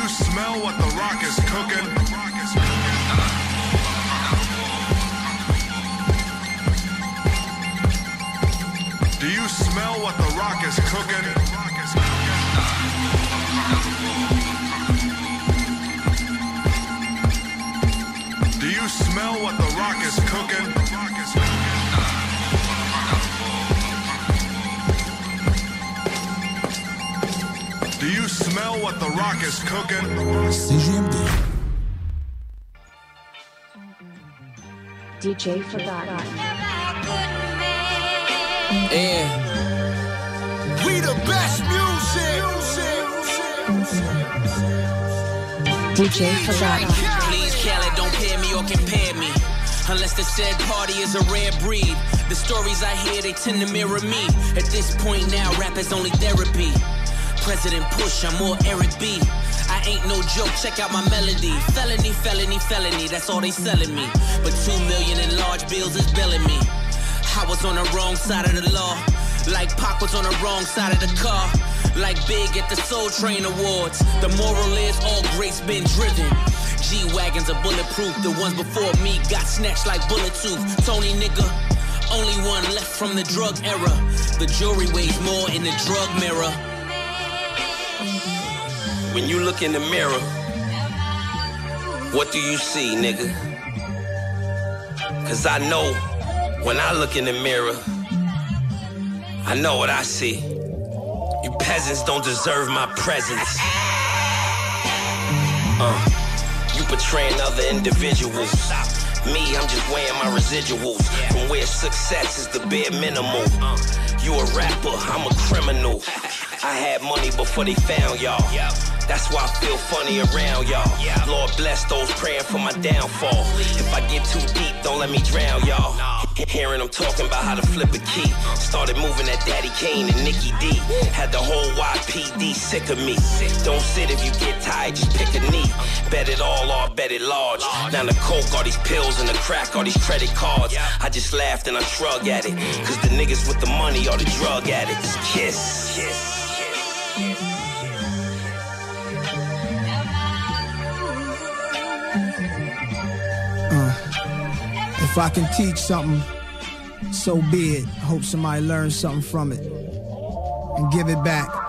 You smell what the rock is cooking? Do you smell what the rock is cooking? Do you smell what the rock is cooking? Do you smell what the rock is cooking? CGMD. DJ Forgotten. And we the best music. DJ Forgotten. Please, Khaled, don't pair me or compare me. Unless the said party is a rare breed. The stories I hear, they tend to mirror me. At this point now, rap is only therapy. President Push, I'm more Eric B. I ain't no joke, check out my melody. Felony, felony, felony, that's all they selling me. But two million in large bills is billing me. I was on the wrong side of the law. Like Pac was on the wrong side of the car. Like Big at the Soul Train Awards. The moral is all greats been driven. G-Wagons are bulletproof. The ones before me got snatched like bullet tooth. Tony nigga, only one left from the drug era. The jury weighs more in the drug mirror. When you look in the mirror, what do you see, nigga? Cause I know when I look in the mirror, I know what I see. You peasants don't deserve my presence. Uh, you betraying other individuals. Me, I'm just weighing my residuals from where success is the bare minimal. You a rapper, I'm a criminal. I had money before they found y'all. That's why I feel funny around y'all. Lord bless those praying for my downfall. If I get too deep, don't let me drown y'all. Hearing them talking about how to flip a key. Started moving that Daddy Kane and Nikki D. Had the whole YPD sick of me. Don't sit if you get tired, just pick a knee. Bet it all or bet it large. Now the coke, all these pills and the crack, all these credit cards. I just laughed and I shrug at it. Cause the niggas with the money are the drug addicts. Kiss. Kiss. If I can teach something, so be it. Hope somebody learns something from it and give it back.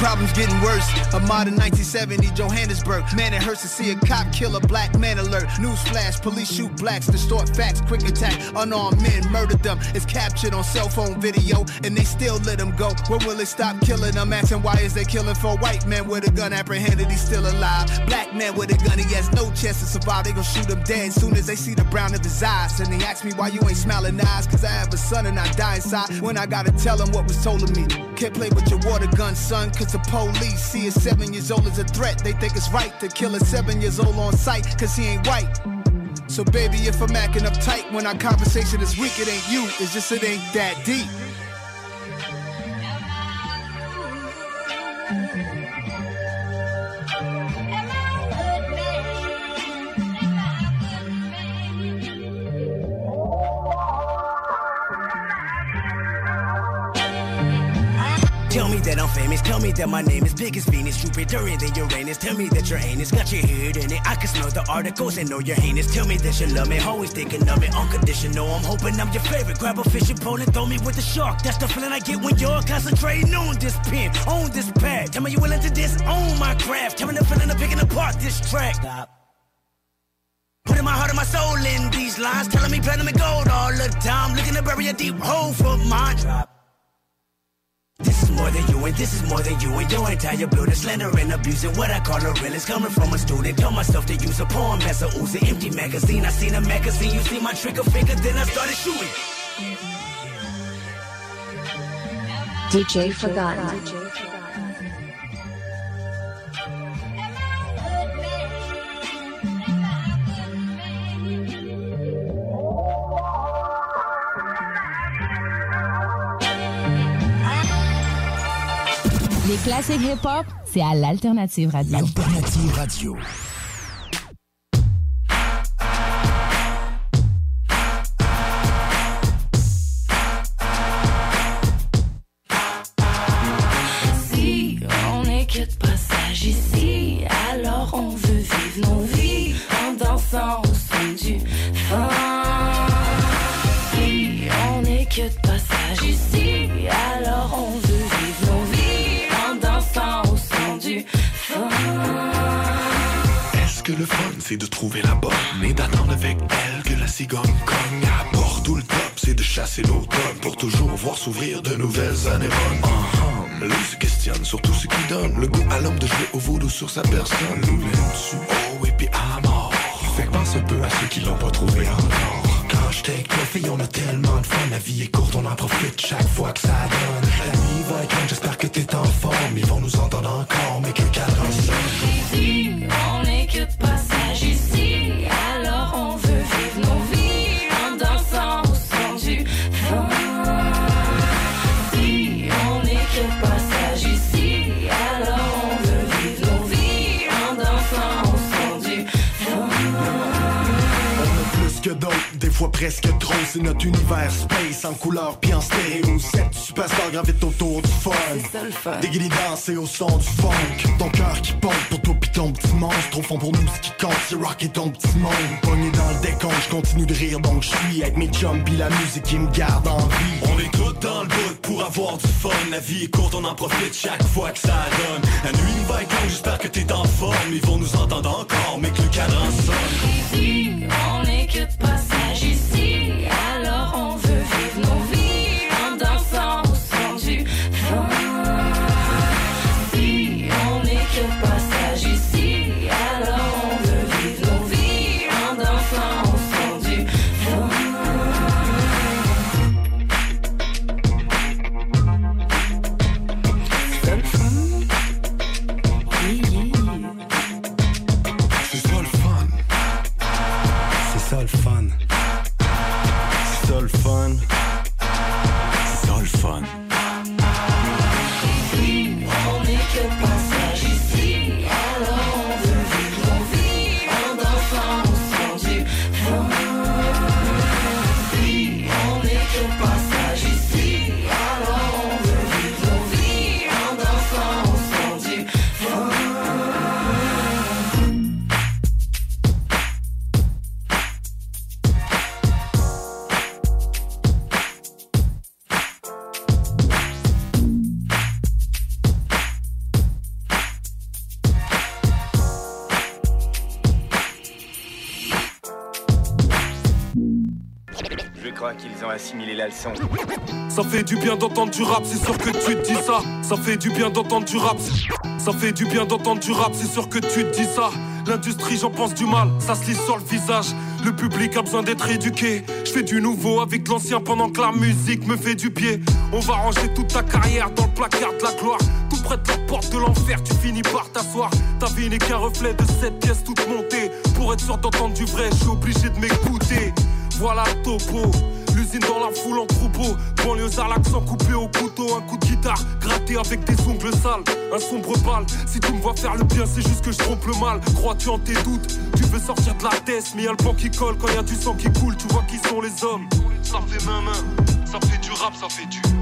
Problem's getting worse. A modern 1970 Johannesburg. Man, it hurts to see a cop kill a black man alert. Newsflash, police shoot blacks, distort facts, quick attack. Unarmed men murdered them. It's captured on cell phone video, and they still let them go. When will it stop killing them? Asking why is they killing for white men with a gun apprehended? He's still alive. Black man with a gun, he has no chance to survive. They gon' shoot him dead soon as they see the brown of his eyes. And they ask me why you ain't smiling eyes, cause I have a son and I die inside. When I gotta tell him what was told of me. Can't play with your water gun, son, cause the police see a seven years old as a threat. They think it's right to kill a seven years old on sight, cause he ain't white. So baby, if I'm acting uptight when our conversation is weak, it ain't you, it's just it ain't that deep. Tell me that I'm famous, tell me that my name is big as Venus, Jupiter than Uranus. Tell me that your anus got your head in it. I can smell the articles and know you're heinous. Tell me that you love me, always thinking of it. Unconditional, I'm hoping I'm your favorite. Grab a fishing pole and throw me with the shark. That's the feeling I get when you're concentrating on this pen, on this pad. Tell me you willing to disown my craft. Tell me the feeling of picking apart this track. Stop. Putting my heart and my soul in these lines, telling me platinum and gold all the time. Looking to bury a deep hole for mine. Drop. This is more than you, and this is more than you and your entire building. Slender and abusing what I call a real is coming from a student. Tell myself to use a poem as a Uzi. Empty magazine, I seen a magazine. You see my trigger finger, then I started shooting. DJ Forgotten. Les classiques hip-hop, c'est à l'Alternative Radio. L'Alternative Radio. Si on n'écoute pas le fun, c'est de trouver la bonne et d'attendre avec elle que la cigogne cogne à bord Tout le top, c'est de chasser l'automne pour toujours voir s'ouvrir de nouvelles anémones. Uh-huh. Lui se questionne sur tout ce qui donne le goût à l'homme de jouer au voodoo sur sa personne. Nous l'aime-tu Oh, et puis à mort. Fait que un peu à ceux qui l'ont pas trouvé encore. Quand j'étais avec ma fille, on a tellement de fun. La vie est courte, on en profite chaque fois que ça donne. La nuit va être j'espère que t'es en forme. Ils vont nous entendre encore, mais que le. make it possible. Presque trop. C'est notre univers space en couleur puis en stéréo. Cette superstar gravite autour du fun. Des guillis danser au son du funk. Ton cœur qui pompe pour toi pis ton petit monstre. Trop fond pour nous, ce qui compte, c'est rock et ton petit monde. Pogné dans le décompte, je continue de rire donc je suis avec mes chums pis la musique qui me garde en vie. On est tous dans le bout pour avoir du fun. La vie est courte, on en profite chaque fois que ça donne. La nuit va être longue, j'espère que t'es en forme. Ils vont nous entendre encore, mais que le cadran sonne. Si on n'est que de du bien d'entendre du rap, c'est sûr que tu te dis ça. Ça fait du bien d'entendre du rap. C'est sûr que tu te dis ça. L'industrie, j'en pense du mal, ça se lit sur le visage. Le public a besoin d'être éduqué. Je fais du nouveau avec l'ancien pendant que la musique me fait du pied. On va ranger toute ta carrière dans le placard de la gloire. Tout près de la porte de l'enfer, tu finis par t'asseoir. Ta vie n'est qu'un reflet de cette pièce toute montée. Pour être sûr d'entendre du vrai, je suis obligé de m'écouter. Voilà le topo. L'usine dans la foule en troupeau. Banlieusard, l'accent coupé au couteau. Un coup de guitare gratté avec des ongles sales. Un sombre bal. Si tu me vois faire le bien, c'est juste que je trompe le mal. Crois-tu en tes doutes? Tu veux sortir de la tête, mais y a le banc qui colle. Quand y a du sang qui coule, tu vois qui sont les hommes. Ça fait main main. Ça fait du rap, ça fait du.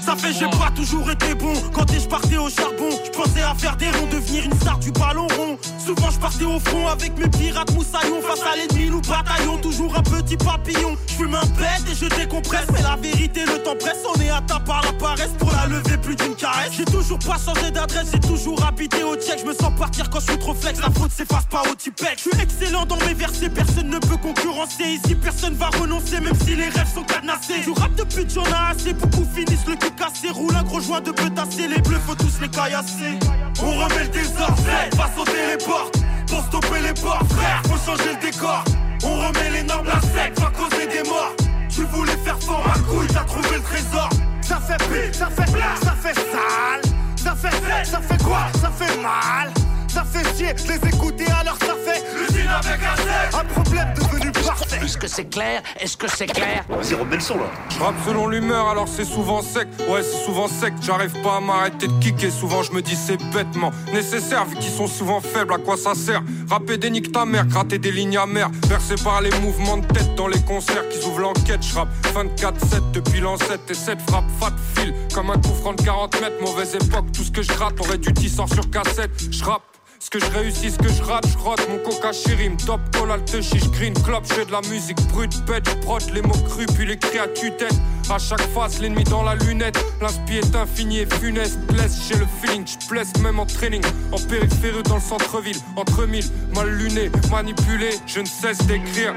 Ça fait j'ai pas toujours été bon. Quand je partais au charbon? Je pensais à faire des ronds Devenir une star du ballon rond. Souvent je partais au front Avec mes pirates moussaillons. Face à l'ennemi nous bataillons Toujours un petit papillon. Je fume un bête et je décompresse. Mais la vérité le temps presse. On est atteint par la paresse. Pour la lever plus d'une caresse. J'ai toujours pas changé d'adresse. J'ai toujours habité au check Je me sens partir quand je suis trop flex. La faute s'efface pas au typec Je suis excellent dans mes versets. Personne ne peut concurrencer. Ici personne va renoncer Même si les rêves sont cadenassés. Du rap de pute j'en ai assez Beaucoup finissent le cul cassé. Roule un gros joint de petassé Les bleus faut tous les caillasser. On remet le désordre Va sauter les portes. Pour stopper les portes frère Faut changer le décor. On remet les normes La sec va causer des morts. Tu voulais faire fort ma couille T'as trouvé le trésor. Ça fait pire, ça fait ça fait sale. Ça fait ça fait quoi? Ça fait mal. Ça fait chier de les écouter alors ça fait l'usine avec un sec. Un problème devenu parfait. Est-ce que c'est clair? Est-ce que c'est clair? Vas-y, remets le son là. Je rappe selon l'humeur, alors c'est souvent sec. Ouais, c'est souvent sec. J'arrive pas à m'arrêter de kicker. Souvent, je me dis c'est bêtement nécessaire, vu qu'ils sont souvent faibles. À quoi ça sert? Rapper des niques ta mère, gratter des lignes amères. Versé par les mouvements de tête dans les concerts qui ouvrent l'enquête. Je rappe 24-7 depuis l'ancêtre et cette frappe fat fil. Comme un coup franc de 40 mètres, mauvaise époque. Tout ce que je gratte aurait dû 10 sur cassette. Je rappe Ce que je réussis, ce que je rate, je rote mon coca chérim. Top call, alte chiche, green club, je de la musique brute, bête, je les mots crus, puis les cris à tue-tête. À chaque face, l'ennemi dans la lunette. L'inspi est infini et funeste. Blesse, j'ai le feeling, je même en training. En périphérie dans le centre-ville, entre mille, mal luné, manipulé, je ne cesse d'écrire.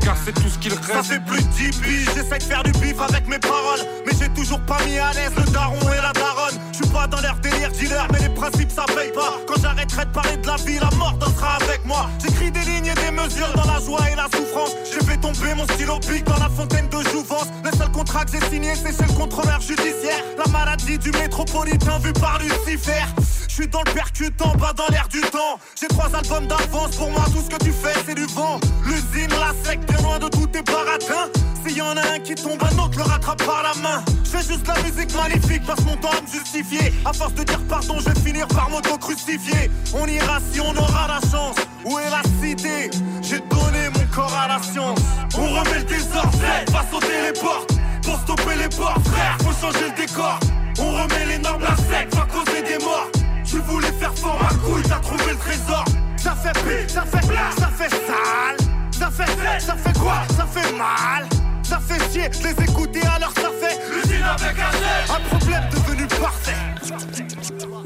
Car c'est tout ce qu'il reste. Ça fait plus de 10 piges, j'essaie de faire du bif avec mes paroles. Mais j'ai toujours pas mis à l'aise le daron et la daronne. Je pas dans leur délire dealer, mais les principes ça paye pas. Quand j'arrêterai de parler de la vie, la mort dansera avec moi. J'écris des lignes et des mesures dans la joie et la souffrance. J'ai fait tomber mon stylo pic dans la fontaine de jouvence. Le seul contrat que j'ai signé, c'est chez le contrôleur judiciaire. La maladie du métropolitain vu par Lucifer. Je suis dans le percutant, pas dans l'air du temps. J'ai trois albums d'avance, pour moi tout ce que tu fais c'est du vent. L'usine, la secte, t'es loin de tous tes baratins. S'il y en a un qui tombe, un autre le rattrape par la main. Je fais juste la musique magnifique, passe mon temps à me justifier. À force de dire pardon, je vais finir par m'auto-crucifier. On ira si on aura la chance. Où est la cité? J'ai donné mon corps à la science. On remet le désordre, va sauter les portes. Pour stopper les portes, frère, faut changer le décor. On remet les normes, la sec, va causer des morts. Tu voulais faire fort ma couille, t'as trouvé le trésor. Ça fait pire, ça fait ça fait sale. Ça fait, ça fait quoi? Ça fait mal. Ça fait chier les écouter alors ça fait l'usine avec un Un problème devenu parfait.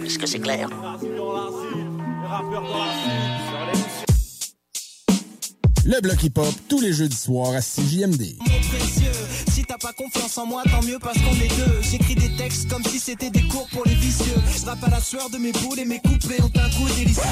Est-ce que c'est clair? Le bloc hip-hop, tous les jeudis soirs à 6JMD. Mon précieux, si t'as pas confiance en moi, tant mieux parce qu'on est deux. J'écris des textes comme si c'était des cours pour les vicieux. Je rappe à la sueur de mes boules et mes couplets ont un goût délicieux.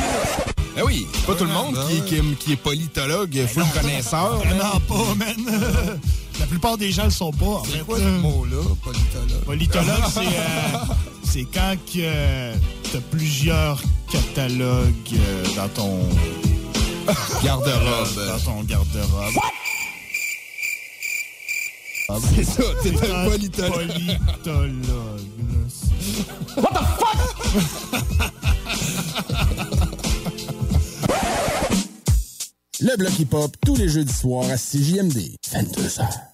Eh oui, c'est pas tout le monde qui, est- qui est- qui est politologue, full connaisseur. Non, pas, man. La plupart des gens le sont pas, en fait. quoi ce mot-là, politologue? Politologue, c'est euh, c'est quand que euh, t'as plusieurs catalogues euh, dans ton... Garde-robe. Dans ton garde-robe. C'est ça, t'es C'est un politologue. politologue. What the fuck? Le bloc hip-hop, tous les jeudis soirs à 6JMD. 22h.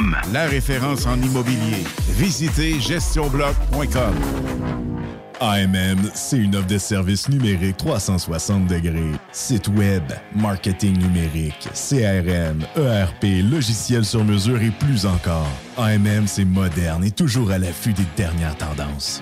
La référence en immobilier. Visitez gestionbloc.com. AMM, c'est une offre de services numériques 360 degrés. Site web, marketing numérique, CRM, ERP, logiciel sur mesure et plus encore. AMM, c'est moderne et toujours à l'affût des dernières tendances.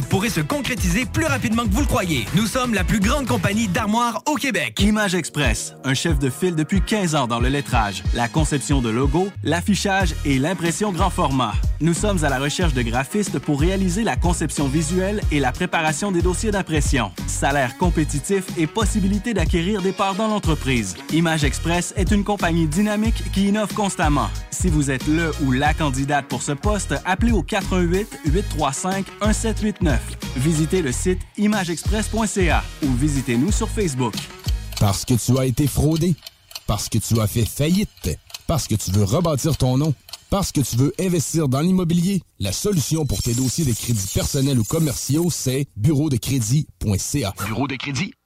pourrait se concrétiser plus rapidement que vous le croyez. Nous sommes la plus grande compagnie d'armoires au Québec. Image Express, un chef de file depuis 15 ans dans le lettrage, la conception de logos, l'affichage et l'impression grand format. Nous sommes à la recherche de graphistes pour réaliser la conception visuelle et la préparation des dossiers d'impression. Salaire compétitif et possibilité d'acquérir des parts dans l'entreprise. Image Express est une compagnie dynamique qui innove constamment. Si vous êtes le ou la candidate pour ce poste, appelez au 88 835 1789. Visitez le site imageexpress.ca ou visitez-nous sur Facebook. Parce que tu as été fraudé. Parce que tu as fait faillite. Parce que tu veux rebâtir ton nom. Parce que tu veux investir dans l'immobilier. La solution pour tes dossiers de crédits personnels ou commerciaux, c'est bureau de crédit.ca. Bureau de crédit.ca.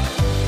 you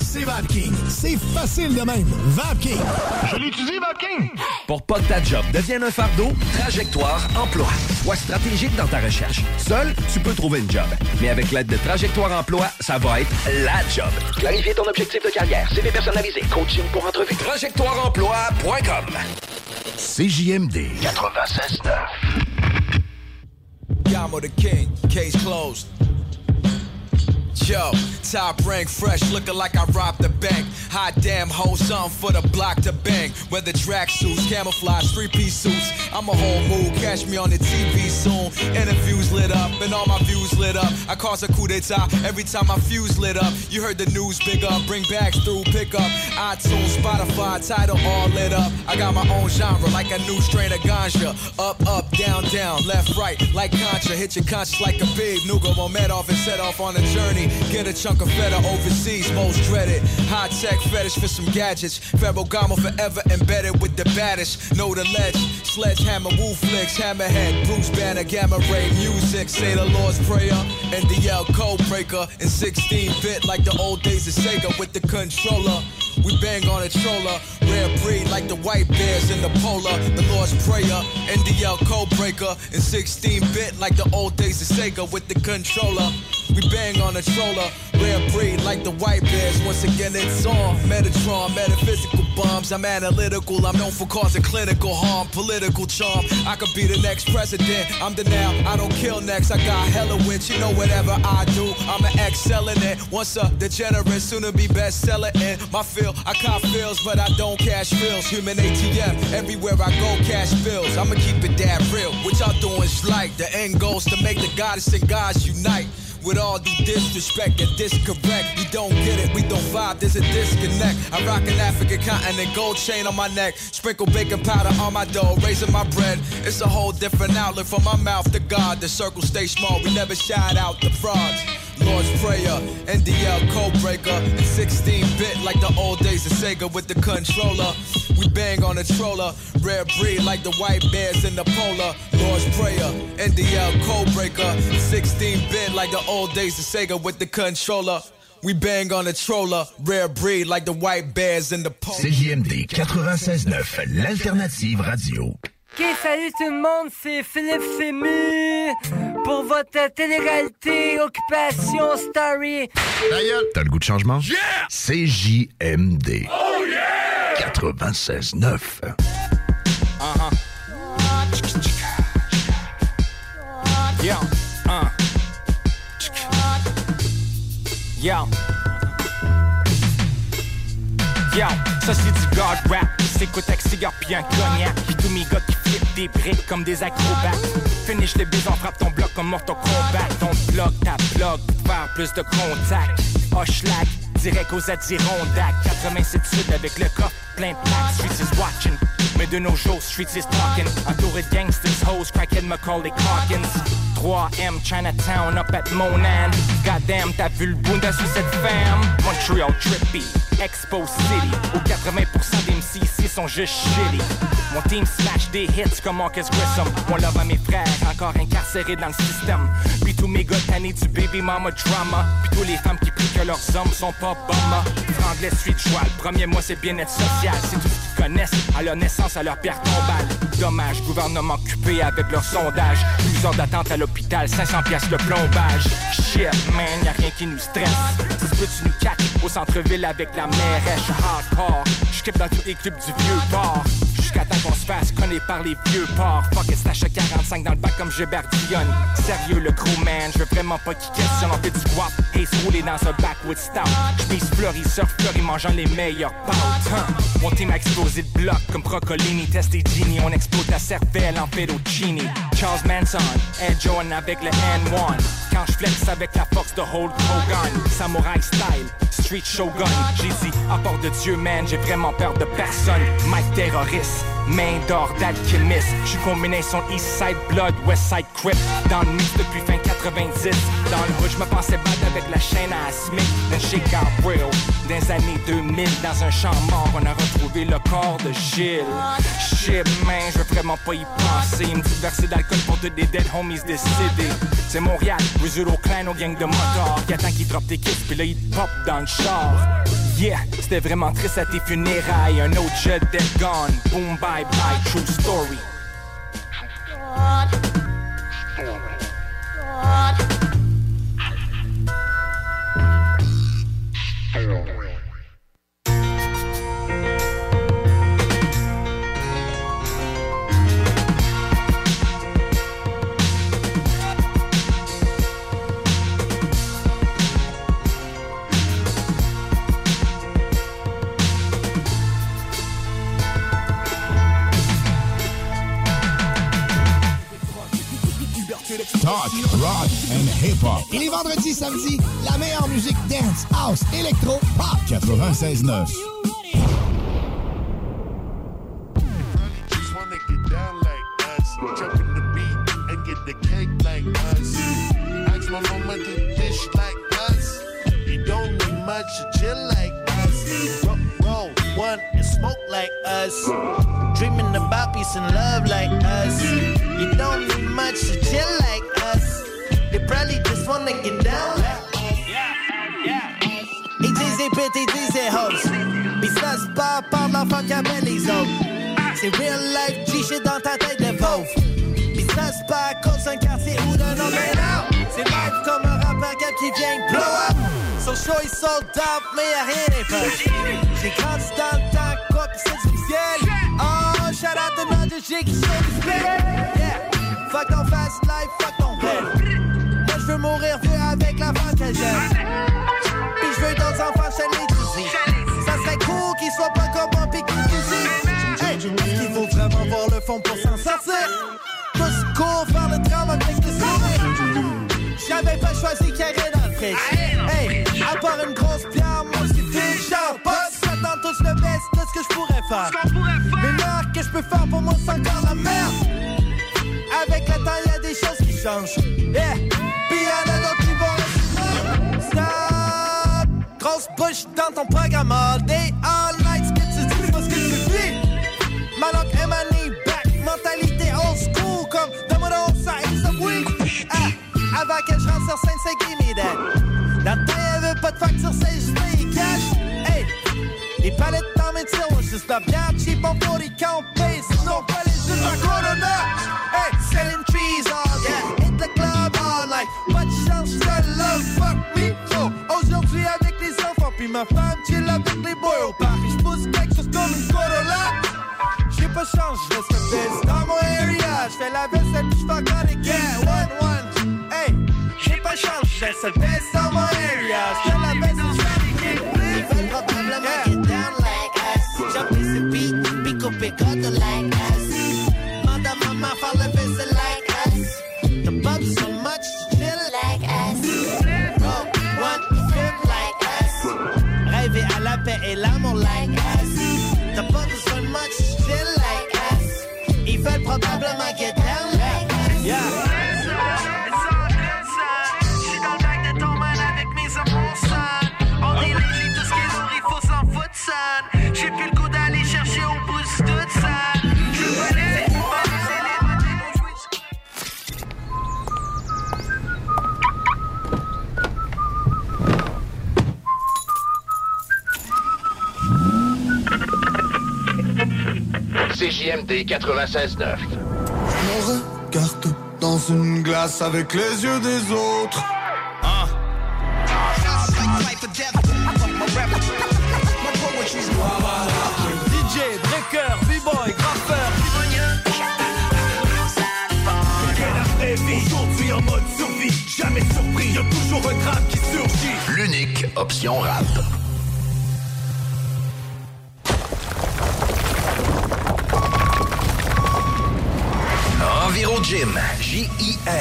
c'est VapKing. C'est facile de même. VapKing. Je l'utilise, VapKing. Pour pas que ta job devienne un fardeau, Trajectoire Emploi. Sois stratégique dans ta recherche. Seul, tu peux trouver une job. Mais avec l'aide de Trajectoire Emploi, ça va être la job. Clarifier ton objectif de carrière, CV personnalisé, coaching pour entrevue. TrajectoireEmploi.com CJMD 96.9 Yamo the king, case closed. Yo, top rank, fresh, looking like I robbed the bank. Hot damn, hold something for the block to bang. Whether track suits, camouflage, three piece suits. I'm a whole mood, catch me on the TV soon. Interviews lit up, and all my views lit up. I cause a coup d'etat every time my fuse lit up. You heard the news big up, bring bags through, pick up. iTunes, Spotify, title all lit up. I got my own genre, like a new strain of ganja. Up, up, down, down, left, right, like Contra. Hit your conscience like a big Nugo Momedov and set off on a journey. Get a chunk of feta overseas, most dreaded. High tech fetish for some gadgets. Ferragamo forever embedded with the baddest. Know the ledge. Sledgehammer, woo flicks, hammerhead, Bruce Banner, gamma ray music. Say the Lord's Prayer. NDL code breaker. In 16 bit like the old days of Sega with the controller. We bang on a troller, rare breed like the white bears in the polar. The Lord's Prayer, NDL code breaker. In 16 bit like the old days of Sega with the controller. We bang on a troller, rare breed like the white bears. Once again, it's on Metatron, metaphysical bombs. I'm analytical, I'm known for causing clinical harm, political charm. I could be the next president. I'm the now, I don't kill next. I got hella wins, you know whatever I do, I'm an excel in it. Once a degenerate, soon to be bestseller in my field. I cop feels, but I don't cash bills. Human ATM, everywhere I go, cash bills. I'ma keep it that real. What y'all doing is like the end goals to make the goddess and gods unite. With all due disrespect and discorrect, you don't get it, we don't vibe, there's a disconnect. I rock an African continent, gold chain on my neck, sprinkle baking powder on my dough, raising my bread. It's a whole different outlook from my mouth to God. The circle stay small, we never shout out the frauds. Lord's Prayer, NDL code breaker, and 16 bit like the old days of Sega with the controller. We bang on a troller, rare breed like the white bears in the polar. Lord's Prayer, NDL code breaker, 16 bit like the old days of Sega with the controller. We bang on a troller, rare breed like the white bears in the polar. CJMD 96.9, l'alternative radio. Ok, salut tout le monde, c'est Philippe Fému pour votre télé-réalité Occupation Story. T'as le goût de changement? Yeah! CJMD. Oh yeah! 96.9. Uh-huh. Yeah, uh. Yeah. Yo, ça c'est du God rap s'écoute avec cigare pis un cognac. Pis tous mes gars qui flippent des briques comme des acrobates Finish les baises, on frappe ton bloc comme Mortal Kombat. Ton bloc, ta bloc, faire plus de contact. Hochelag, direct aux Adirondacks. 87 sud avec le coffre plein de plaques. Streets is watching, mais de nos jours Streets is talking. Entouré de gangsters, hoes, crackhead, Macaulay Calkins 3M, Chinatown, up at Monan. Goddamn, t'as vu le bunda sur cette femme? Montreal trippy, Expo City. Où 80% des MC ici sont juste shitty. Mon team smash des hits comme Marcus Grissom. Mon love à mes frères, encore incarcérés dans le système. Puis tous mes gars tannés du baby mama drama. Puis tous les femmes qui prient que leurs hommes sont pas bumma. Franglais street joie, le premier mois c'est bien-être social. C'est tout à leur naissance, à leur pierre tombale. Dommage, gouvernement occupé avec leur sondage. Plus heures d'attente à l'hôpital, 500 pièces le plombage. Shit, man, y a rien qui nous stresse. Se tu nous catch au centre-ville avec la mairesse? Hardcore. J'kip dans tous les du vieux port. Jusqu'à temps qu'on se fasse connaître par les vieux ports. Fuck it, stash à 45 dans le bac comme Gilbert Dionne. Sérieux, le crew man, je veux vraiment pas qu'il questionne. On fait du guap, Ace roulé dans un backwood stout. J'mise fleury, surf fleury, mangeant les meilleurs pâtes. Hein? Mon team a bloc comme Procolini, testé Genie. On explose la cervelle en fettuccini. Charles Manson, Ed Jordan avec le N1. Quand je flex avec la force de Hulk Hogan. Samurai style, street shogun. J'ai dit, à part de Dieu, man, j'ai vraiment peur de personne. Mike terroriste. Main d'or d'alchimiste J'suis combinaison East Side Blood, West Side Crip Dans le mix depuis fin 90 Dans le hood j'me pensais battre avec la chaîne à Smith Then shit got real Dans les années 2000 dans un champ mort On a retrouvé le corps de Gilles. Shit man, je veux vraiment pas y penser. Une petite versée d'alcool pour tous des dead homies décédés. C'est Montréal, Rizzuto clan aux gangs de motards. Qui attend qu'ils drop des kicks puis là ils pop dans le char. Yeah, c'était vraiment triste à tes funérailles. Un autre jet dead gone. Boom bye bye, true story Talk, rock and hip-hop. Et les vendredis, samedis, la meilleure musique dance, house, électro, pop. 96.9. Just wanna get down like us. You don't need much to chill us. Roll and smoke like us. Dreaming about peace and love like us. You don't need much to chill like us. They probably just wanna get down like us. Et pètent, ils disent host. Pis ça se part par l'enfant qui appelle les. C'est real life G-shit dans ta tête de pauvre. Se à cause d'un quartier ou d'un homme non. C'est live comme un rappeur qui vient blow up. So show out, mais y'a rien pas. J'ai grandi dans le temps, c'est ciel. Oh, shout out to notre G qui spirit. Yeah, fuck ton fast life, fuck ton belle. Moi je veux mourir vieux avec la femme que j'aime. Pis je veux d'autres enfants chez les. Ça serait cool qu'ils soient pas comme moi pis qu'ils. Hey, il faut vraiment voir le fond pour s'en sortir? Tous court faire le travail avec le sourire. J'avais pas choisi carré dans le fric. Hey, une grosse pierre, moi c'est fait genre pas. J'attends tous le best de ce que je pourrais faire. Mais l'heure que je peux faire pour moi c'est encore la merde. Avec le temps y a des choses qui changent. Yeah, pis y'en a d'autres qui vont rester. Stop, grosse bouche dans ton programme all day, all night. Ce que tu dis, pas ce que tu vis. Ma langue est manie back, mentalité old school comme donc ça et ça oui. Ah, avant que je rentre sur scène, c'est give me that. Dans le temps, y'avait pas de facture, c'est juste des cash. Hey, les palettes dans mes tirs, on juste la bière cheap, on faut les camper, sinon pas les juste la corona. Hey, selling trees all day, hit the club all night. Pas de chance, seul love, fuck me. So, aujourd'hui avec les enfants, puis ma femme chill avec les boys au parc. J'pousse quelque chose comme une Corolla. J'ai pas chance, je reste le dans mon area. J'fais la vaisselle, j'fais encore des gains. One, one, pas chance, reste le best dans mon area. Des gains. Ils veulent probablement get down like us. Jump in the beat, et cut like us. Maman faire le vaisselle like us. The pop so much, chill like us. Roll one, flip like us. Rêver à la paix et l'amour like us. Pas besoin de much, chill like us. Ils veulent probablement CJMD 96.9. Je me regarde dans une glace avec les yeux des autres. DJ, breaker, b-boy, graffeur. Aujourd'hui en mode survie, jamais surpris, y'a toujours un crabe qui surgit. L'unique option rap.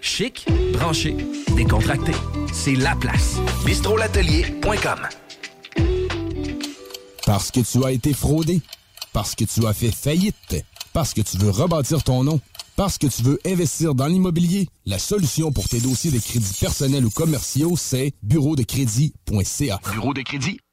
Chic, branché, décontracté. C'est la place. bistrolatelier.com. Parce que tu as été fraudé. Parce que tu as fait faillite. Parce que tu veux rebâtir ton nom. Parce que tu veux investir dans l'immobilier. La solution pour tes dossiers de crédits personnels ou commerciaux, c'est bureau de crédit.ca. Bureau de crédit.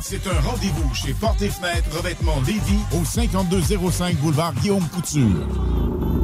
C'est un rendez-vous chez Porte et Fenêtre Revêtement Lévis au 5205 boulevard Guillaume Couture.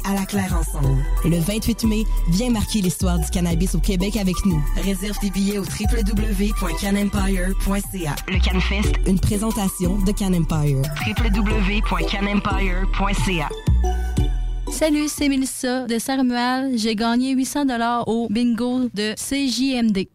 À la Claire ensemble. Le 28 mai, viens marquer l'histoire du cannabis au Québec avec nous. Réserve tes billets au www.canempire.ca. Le CanFest, une présentation de Can Empire. www.canempire.ca. Salut, c'est Melissa de Saint-Romuald. J'ai gagné 800 dollars au bingo de CJMD.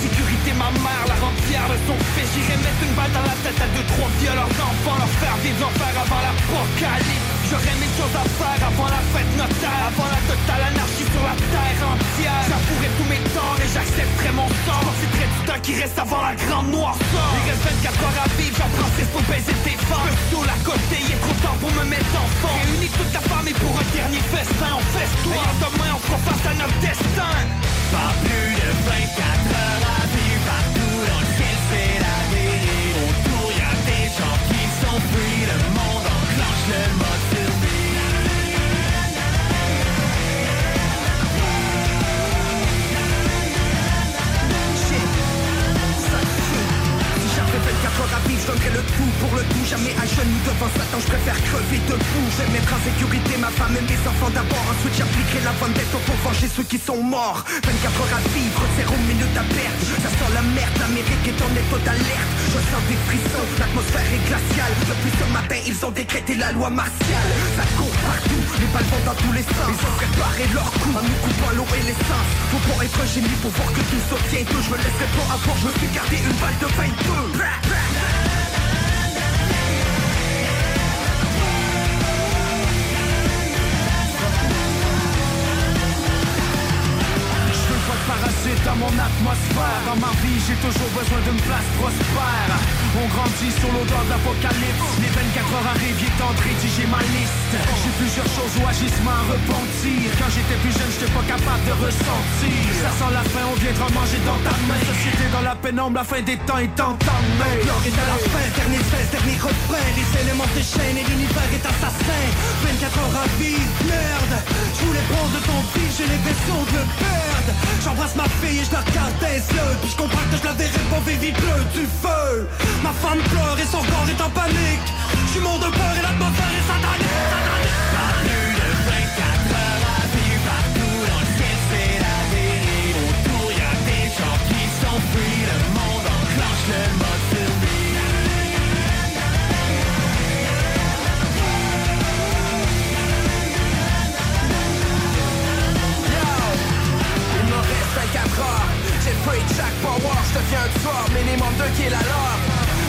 Des temps Mettre en sécurité ma mère, la J'irais mettre une balle dans la tête à deux, trois vieux leurs enfants Leur faire vivre l'enfer avant l'apocalypse. J'aurais mille choses à faire avant la fête notaire Avant la totale anarchie sur la terre entière. J'avouerai tous mes torts et j'accepterai mon sort. Profiterai du temps qui reste avant la grande noirceur. Il reste 24 heures à vivre, j'en profite pour baiser tes femmes Le sous à côté, il est trop tard pour me mettre en fond Réunis toute ta famille pour un dernier festin. On fesse-toi, et demain on fera face à notre destin. Pas plus de 24 heures j'avais 24 heures à le tout pour le tout. Jamais à genoux devant Satan, je préfère crever debout Je vais mettre en sécurité ma femme et mes enfants d'abord. Ensuite j'appliquerai la vendetta pour venger ceux qui sont morts. 24 heures à vivre, zéro minute à perdre Ça sent la merde, l'Amérique est en état d'alerte. Je sens des frissons, l'atmosphère est glaciale. Depuis ce matin, ils ont décrété la loi martiale. Ça court partout, les balles vont dans tous les sens. Ils ont préparé leur coup en nous coupant l'eau et l'essence Faut pas être génie pour voir que tout ça tient Je me laisserai pas avoir, je me suis gardé une balle de 22 Yeah. Dans mon atmosphère. Dans ma vie j'ai toujours besoin d'une place prospère. On grandit sur l'odeur de l'apocalypse. Les 24 heures arrivent, il est temps de rédiger ma liste. J'ai plusieurs choses ou agissements à repentir. Quand j'étais plus jeune j'étais pas capable de ressentir. Ça sent la fin, on viendra manger dans ta main. Société dans la pénombre, la fin des temps est entamée. L'heure est à la dernier cesse, dernier refrain. Les éléments déchaînent et l'univers est assassin. 24 heures à vivre, merde. Je voulais prendre ton fil, j'ai l'impression de le perdre J'embrasse ma fille et je la regarde des yeux. Puis je comprends que je la verrai pas vivre, pleut du feu. Ma femme pleure et son corps est en panique. Je suis mort de peur et l'atmosphère est satanique, satanique. Reste 24 heures J'ai pris Jack Power Je deviens un tueur minimum de kills à l'heure.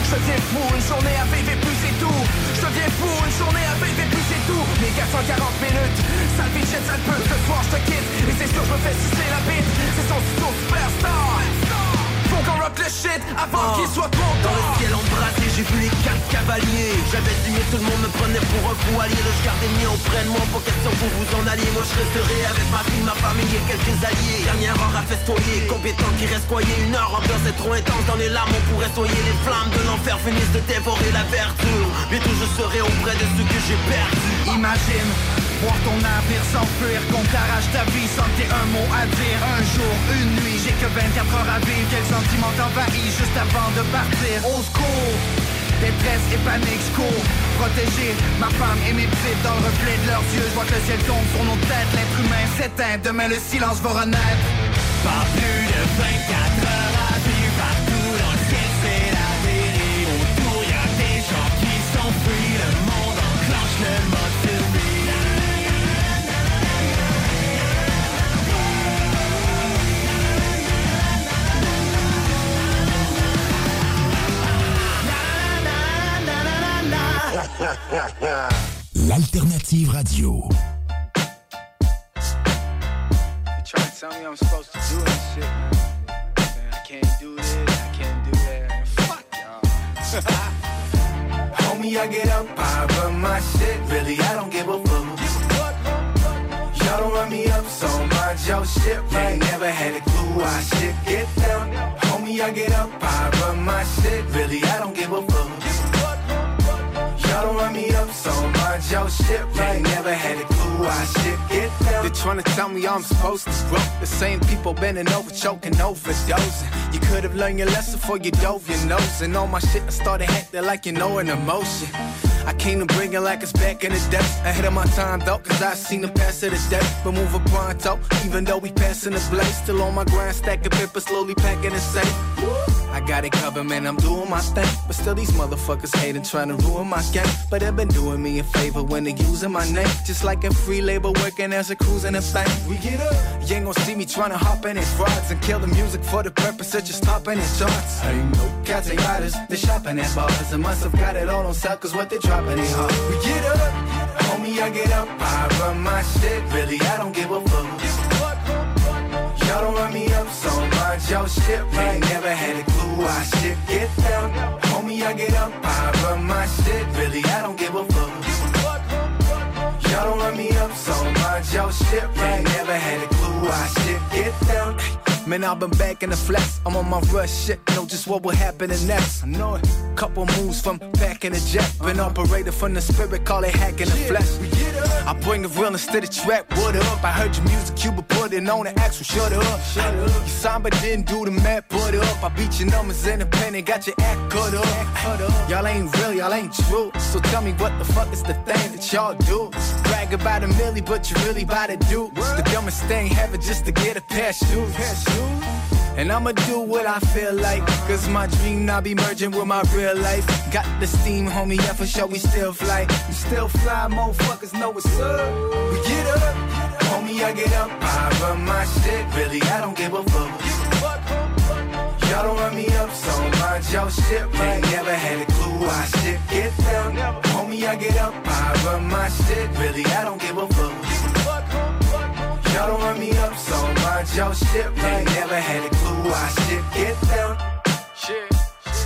Je deviens fou une journée à vivre puis c'est tout. Je deviens fou une journée à vivre et puis c'est tout. Les 440 minutes Sale bitch sale pute Ce soir je te quitte. Et c'est sûr je me fais sucer la bite. C'est son studio superstar qu'on rock le shit avant qu'il soit trop Dans le ciel embrasé, j'ai vu les quatre cavaliers. J'avais signé, tout le monde me prenait pour un fou. Allié Le gardais mis auprès de moi, pas question que vous vous en alliez Moi je resterai avec ma fille, ma famille et quelques alliés. Dernière heure à festoyer, compétent qui reste coyé Une heure. Ambiance est trop intense. Dans les larmes On pourrait soyer les flammes de l'enfer. Finissent de dévorer la vertu Bientôt je serai auprès de ceux que j'ai perdus. Imagine Voir ton navire s'enfuir, qu'on t'arrache ta vie sans que un mot à dire. Un jour, une nuit, j'ai que 24 heures à vivre. Quel sentiment t'envahit juste avant de partir? Au secours Détresse et panique, je cours Protéger ma femme et mes petites dans le reflet de leurs yeux. Je vois que le ciel tombe sur nos têtes L'être humain s'éteint, demain le silence va renaître. Pas plus de 24 heures fuck y'all. Homie, I get up, I run my shit. Really, I don't give a fuck. Y'all don't run me up, so mind your shit. Right? Never had a clue why shit get down. Homie, I get up, I run my shit. Really, I don't give a fuck. Run me up, so mind your shit. Right? Never had a clue why shit get down. They're trying to tell me I'm supposed to grow. The same people bending over, choking, overdosing. You could have learned your lesson before you dove your nose. And all my shit, I started acting like you know an emotion. I came to bring it like it's back in the day. Ahead of my time though, cause I seen the pass of the day. But moving pronto, even though we passing the blaze. Still on my grind, stacking paper, slowly packing the safe. I got it covered, man, I'm doing my thing. But still, these motherfuckers hating, trying to ruin my game. But they've been doing me a favor when they using my name. Just like in free labor, working as a cruise in a thing. We get up. You ain't gonna see me trying to hop in it frauds and kill the music for the purpose of just stopping it charts. Ain't no cats ain't riders, they shopping at bars. And must have got it all on sale, cause what they ain't hard. We get up, homie, I get up, I run my shit. Really, I don't give a fuck. Y'all don't run me up so much, your shit right. Never had a clue why shit get down. Homie, I get up, I run my shit. Really, I don't give a fuck. Y'all don't run me up so much, your shit right. Never had a clue why shit get down. Man, I've been back in the flex. I'm on my rush shit. Know just what will happen next. I know it. Couple moves from back in the jet. Been operated from the spirit, call it hacking the flesh. I bring the realness to the track. What up? I heard your music, Cuba put it on the actual. Shut up. Shut up. You but didn't do the math. Put it up. I beat your numbers independent. Got your act cut up. Y'all ain't real, y'all ain't true. So tell me what the fuck is the thing that y'all do? Brag about a milli, but you really about to do. The dumbest thing ever just to get a pair of shoes. And I'ma do what I feel like. Cause my dream now be merging with my real life. Got the steam, homie, yeah, for sure we still fly. We still fly, motherfuckers know what's up. We get up, homie, I get up. I run my shit, really, I don't give a fuck. Y'all don't run me up so much, your shit right. Never had a clue why shit get down. Homie, I get up, I run my shit, really, I don't give a fuck. Y'all don't run me up so much, your shit right. Never had a clue why shit get down. Shit,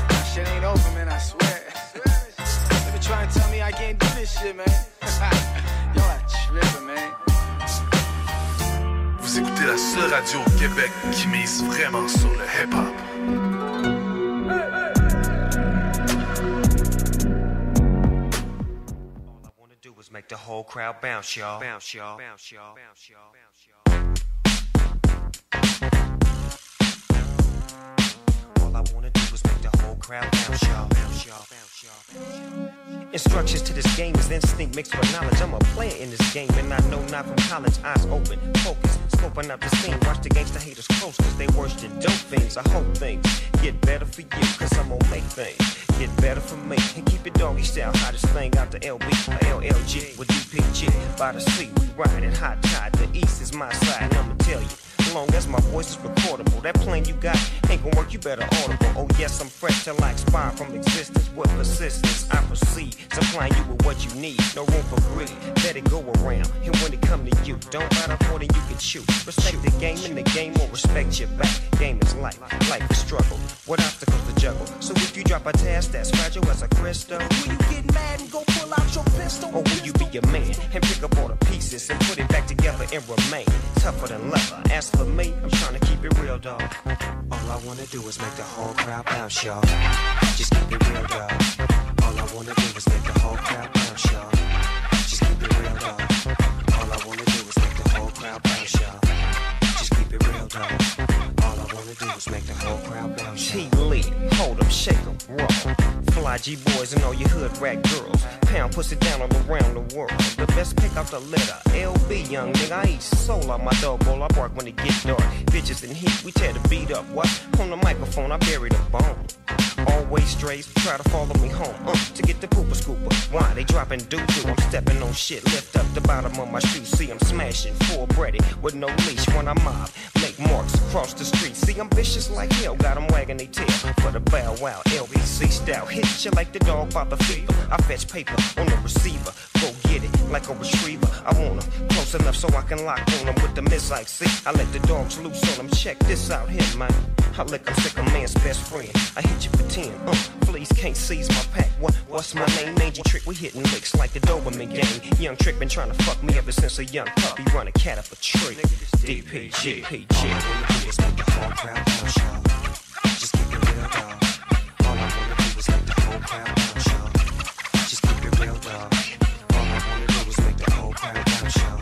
that shit ain't over, man, I swear. They been trying to tell me I can't do this shit, man. Y'all are tripping, man. Vous écoutez la seule radio au Québec qui mise vraiment sur le hip-hop. do is make the whole crowd. Bounce, y'all. Bounce, y'all. Bounce, y'all. Bounce, y'all. All I wanna do is make the whole crowd bounce, y'all. Bounce, y'all. Bounce, y'all. Instructions to this game is instinct mixed with knowledge. I'm a player in this game, and I know not from college. Eyes open, focus, scoping out the scene. Watch the gangsta haters close, cause they worse than dope things. I hope things get better for you, cause I'm gonna make things get better for me. And keep it doggy style, hottest thing out the LB, or LLG with DPG. By the sea, we riding hot tide. The east is my side, and I'ma tell you. Long as my voice is recordable, that plan you got ain't gonna work, you better audible. Oh, yes, I'm fresh till I expire from existence. With persistence, I proceed, supplying you with what you need. No room for greed, let it go around. And when it come to you, don't off more than you can chew. Respect the game, and the game will respect your back. Game is life, life is struggle. What obstacles to juggle? So if you drop a task that's fragile as a crystal, will you get mad and go pull out your pistol? Or will you be a man and pick up all the pieces and put it back together and remain tougher than leather? As for me, I'm trying to keep it real, dog. All I wanna do is make the whole crowd bounce, y'all. Just keep it real, dog. All I wanna do is make the whole crowd bounce, y'all. Just keep it real, dog. All I wanna do is make the whole crowd bounce, y'all. Just keep it real, dog. Wanna do is make the whole crowd bounce. Lee, hold up, shake 'em, roll. Fly G boys and all your hood rat girls. Pound pussy down all around the world. The best pick out the litter. LB, young nigga, I eat soul out my dog bowl. I bark when it get dark. Bitches in heat, we tear the beat up. What? On the microphone, I bury the bone. Always strays, try to follow me home. Uh, to get the pooper scooper. Why? They dropping doo doo. I'm stepping on shit. Lift up the bottom of my shoe. See, I'm smashing. Full breaded with no leash when I mob. Make marks across the street. See, I'm vicious like hell. Got 'em wagging they tail. For the bow wow, LBC style. Hit you like the dog by the fever. I fetch paper on the receiver. Go get it like a retriever. I want 'em close enough so I can lock on 'em with the missile. See, I let the dogs loose on 'em. Check this out here, man. I lick 'em sick a man's best friend. I hit you for 10. Uh, please can't seize my pack. What, what's my name? Major trick. We hitting licks like the Doberman gang. Young trick been trying to fuck me ever since a young puppy. Run a cat up a tree. DPG. DPG. All I wanna do is make the whole crowd. Just keep it real, dog. All I wanna do is make the whole crowd. Just keep it real, dog. All I wanna do is make the whole crowd y'all.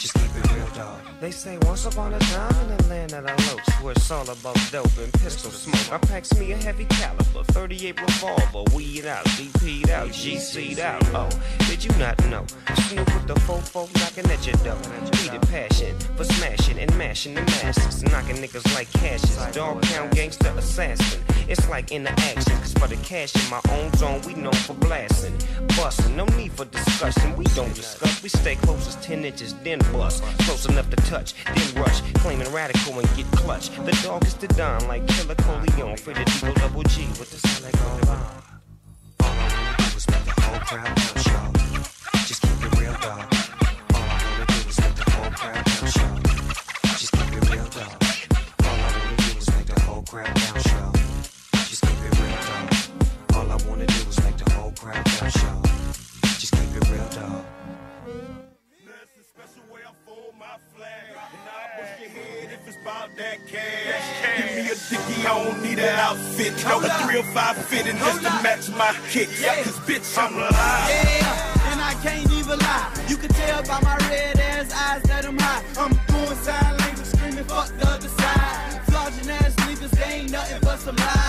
Just keep it real, dog. They say once upon a time in the land of the loach, where it's all about dope and pistol smoke. I packs me a heavy caliber, 38 revolver, weed out, DP'd out, GC'd out. Oh, did you not know? Snoop with the fofo knocking at your door. Needed passion for smashing and mashing the masses, knocking niggas like cashes. Pound gangster assassin. It's like in the action, cause for the cash in my own zone, we known for blasting. Busting, no need for discussion, we don't discuss. We stay close as 10 inches, then bust. Close enough to touch, then rush, claiming radical and get clutch. The dog is the don like Killer Coleon, for the Deagle Double G with the select on. All I wanna do is make the whole crowd bounce, y'all. Just keep it real, dog. All I wanna do is make the whole crowd bounce, y'all. Just keep it real, dog. All I wanna do is make the whole crowd bounce, y'all. Just keep it real, dog. All I wanna do is make the whole crowd bounce, y'all. Just keep it real, dog. About that cash. Give me a dicky, I don't need an outfit. No, a 305 fitting just to match my kicks. Yeah. Cause bitch, I'm alive. Yeah, and I can't even lie. You can tell by my red ass eyes that I'm high. I'm doing sign language, screaming fuck the other side. Flogging ass niggas, they ain't nothing but some lies.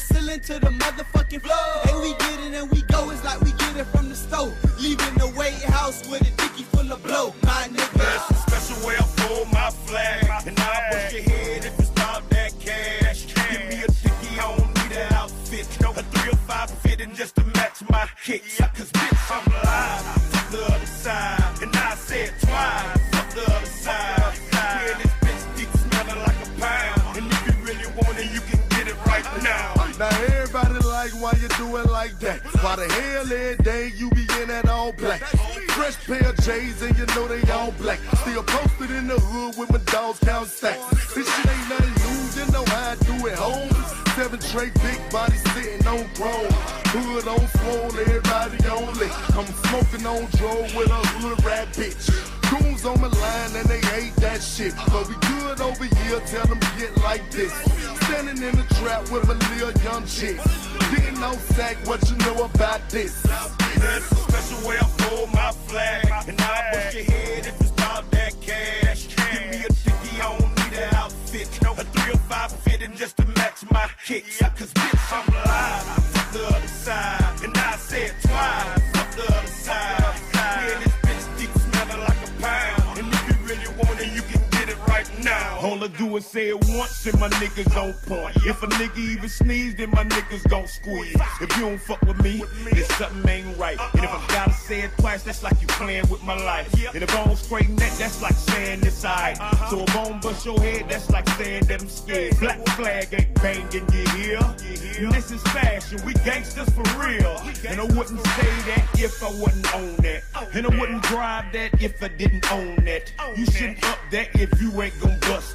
The ceiling to the motherfucking floor. And we get it and we go. It's like we get it from the stove. Leaving the White House with a dicky full of blow. My nigga. That's a special way I fold my flag. And I'll bust your head if it's about that cash. Give me a dicky, I don't need an outfit. No, a 305 fitting just to match my kicks. Cause bitch, I'm alive. Why the hell every day you be in that all black? Fresh pair of J's and you know they all black. Still posted in the hood with my dogs count stacks. This shit ain't nothing new, you know how I do it home. Seven tray big body sitting on chrome. Hood on swole, everybody on lick. I'm smoking on Dro with a hood rat bitch. Goons on my line and they hate that shit. But we good over here, tell them get like this. Standing in the trap with a little young chick. Getting no sack, what you know about this? That's a special way I fold my flag. And I'll bust your head if it's about that cash. Give me a dicky, I don't need an outfit. No, a 305 fitting just to match my kicks. Cause bitch, I'm alive. Fuck the other side. All I do is say it once and my niggas on point. If a nigga even sneeze, then my niggas gon' squeeze. If you don't fuck with me, then something ain't right. And if I gotta say it twice, that's like you playing with my life. And if I don't straighten that, that's like saying it's alright. So if I don't bust your head, that's like saying that I'm scared. Black flag ain't banging, you hear? This is fashion, we gangsters for real. And I wouldn't say that if I wasn't on that. And I wouldn't drive that if I didn't own that. You shouldn't up that if you ain't gon' bust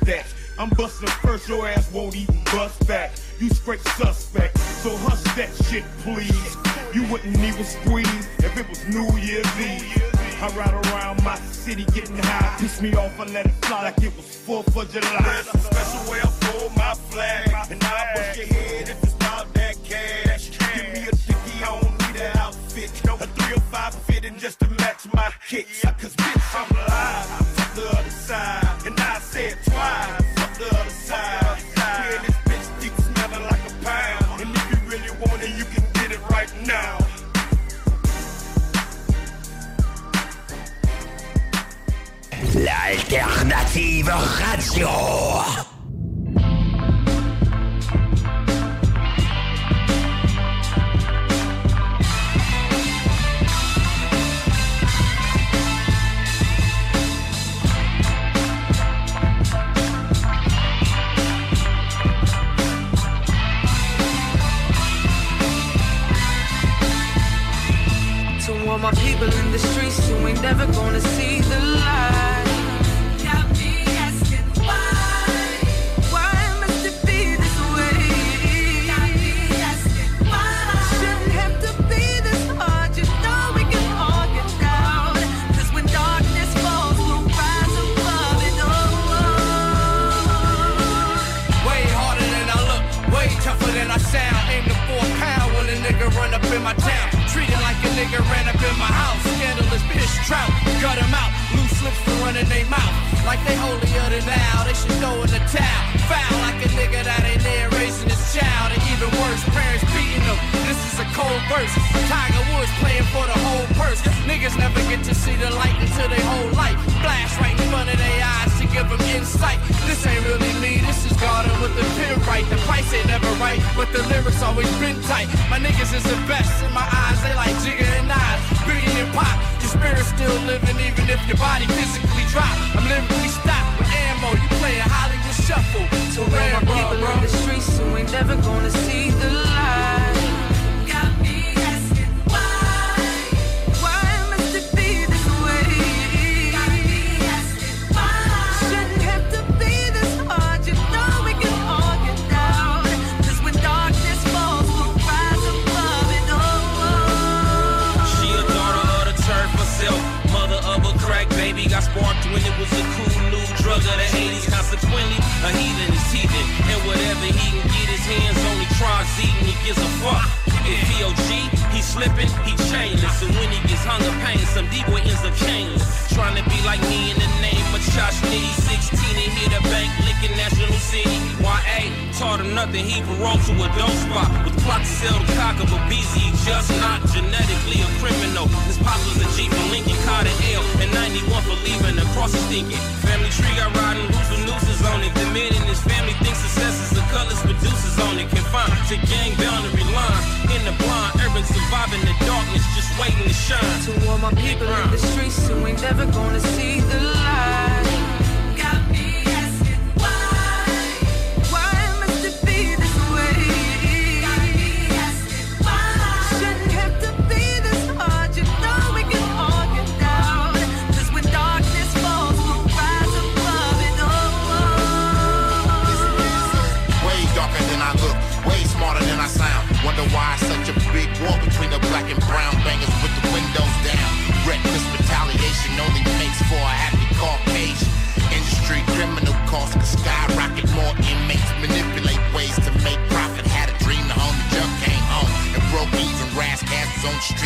I'm busting first, your ass won't even bust back. You straight suspect, so hush that shit, please. You wouldn't even squeeze if it was New Year's Eve. I ride around my city getting high. Piss me off and let it fly like it was 4th of July. That's a special way I fold my flag. And I'll bust your head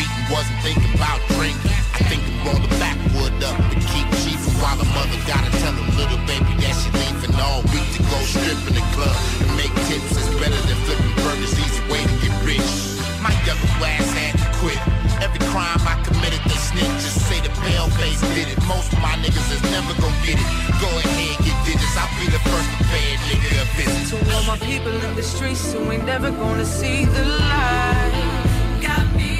Street and wasn't thinking about drinking. I think I'm roll the backwood up to keep chiefing while the mother gotta tell the little baby that she leaving all week to go strip in the club and make tips. It's better than flipping burgers, easy way to get rich. My young ass had to quit. Every crime I committed, they snitch. Just say the pale face did it. Most of my niggas is never gonna get it. Go ahead, get digits. I'll be the first to pay a nigga a visit. To all my people in the streets who ain't never gonna see the light. Got me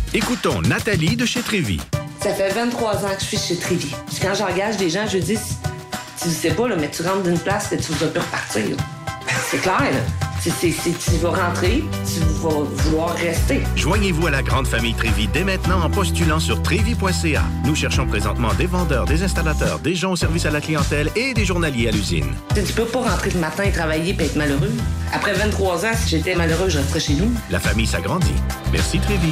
Écoutons Nathalie de chez Trévy. Ça fait 23 ans que je suis chez Trévy. Puis quand j'engage des gens, je dis, tu sais pas, là, mais tu rentres d'une place que tu ne vas plus repartir. C'est clair, là. Tu vas rentrer, tu vas vouloir rester. Joignez-vous à la grande famille Trévy dès maintenant en postulant sur trévy.ca. Nous cherchons présentement des vendeurs, des installateurs, des gens au service à la clientèle et des journaliers à l'usine. Tu peux pas rentrer le matin et travailler et être malheureux. Après 23 ans, si j'étais malheureux, je resterais chez nous. La famille s'agrandit. Merci Trévy.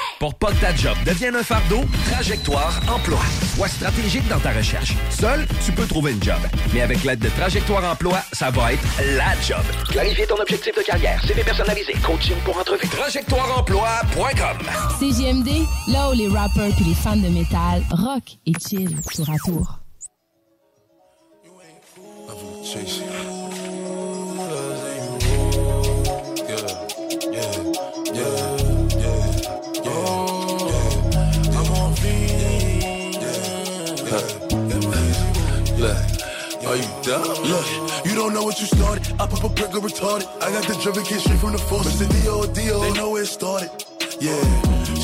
Pour pas que ta job devienne un fardeau, Trajectoire Emploi. Sois stratégique dans ta recherche. Seul, tu peux trouver une job. Mais avec l'aide de Trajectoire Emploi, ça va être la job. Clarifier ton objectif de carrière, CV personnalisé, coaching pour entrevue. TrajectoireEmploi.com CGMD, là où les rappers puis les fans de métal rock et chill tour à tour. Are you? Look, you don't know what you started. I pop a brick or retarded. I got the driven kid straight from the force. Mr. Dio, Dio, they know where it started. Yeah,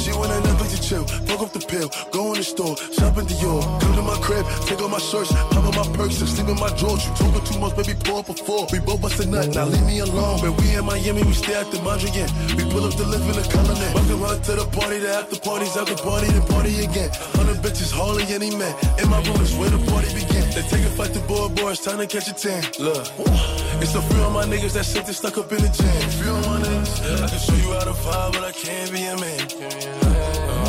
she want a Netflix to chill. Fuck off the pill, go in the store, shop in Dior. Come to my crib, take off my shirts, pop on my and sleep in my drawers. You talking too much, baby, pour up a four. We both bust a nut, now leave me alone. But we in Miami, we stay at the Mondrian. We pull up to live in the colony. Welcome her to the party, the after parties, after party, the party again. Hundred bitches, hardly any man. In my room is where the party begin. They take a fight to boy, boy, it's time to catch a tan. Look, it's a few of my niggas that sit there stuck up in the gym. Of my niggas, I can show you how to vibe, but I can't be a man. Oh.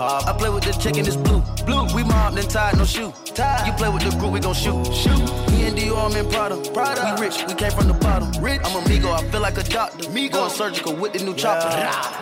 Pop. I play with the chicken, it's blue. Blue. We mobbed and tied, no shoe. Tied. You play with the group, we gon' shoot. Shoot. Me and Dior, I'm in Prada. Prada. We rich, we came from the bottom. Rich. I'm a Migo, I feel like a doctor. Migo. Going surgical with the new chopper.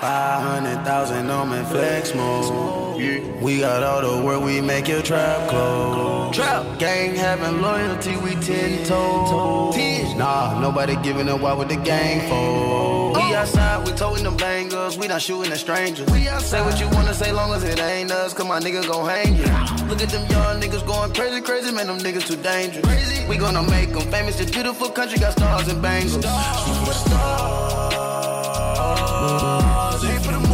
Five hundred thousand on me flex mode. We got all the work, we make your trap close. Trap. Gang having loyalty, we ten toes. Nah, nobody giving up. Why would the gang fold? Oh. We outside, we toting them bangers, we not shooting at strangers. We outside. Say what you wanna say, long as it ain't us, cause my nigga gon' hang you. Look at them young niggas going crazy, crazy, man, them niggas too dangerous. Crazy. We gonna make them famous, this beautiful country got stars and bangles. stars aim for the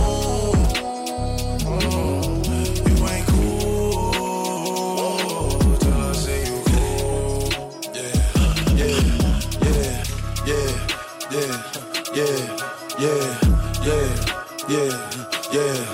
yeah, yeah, yeah, yeah, yeah.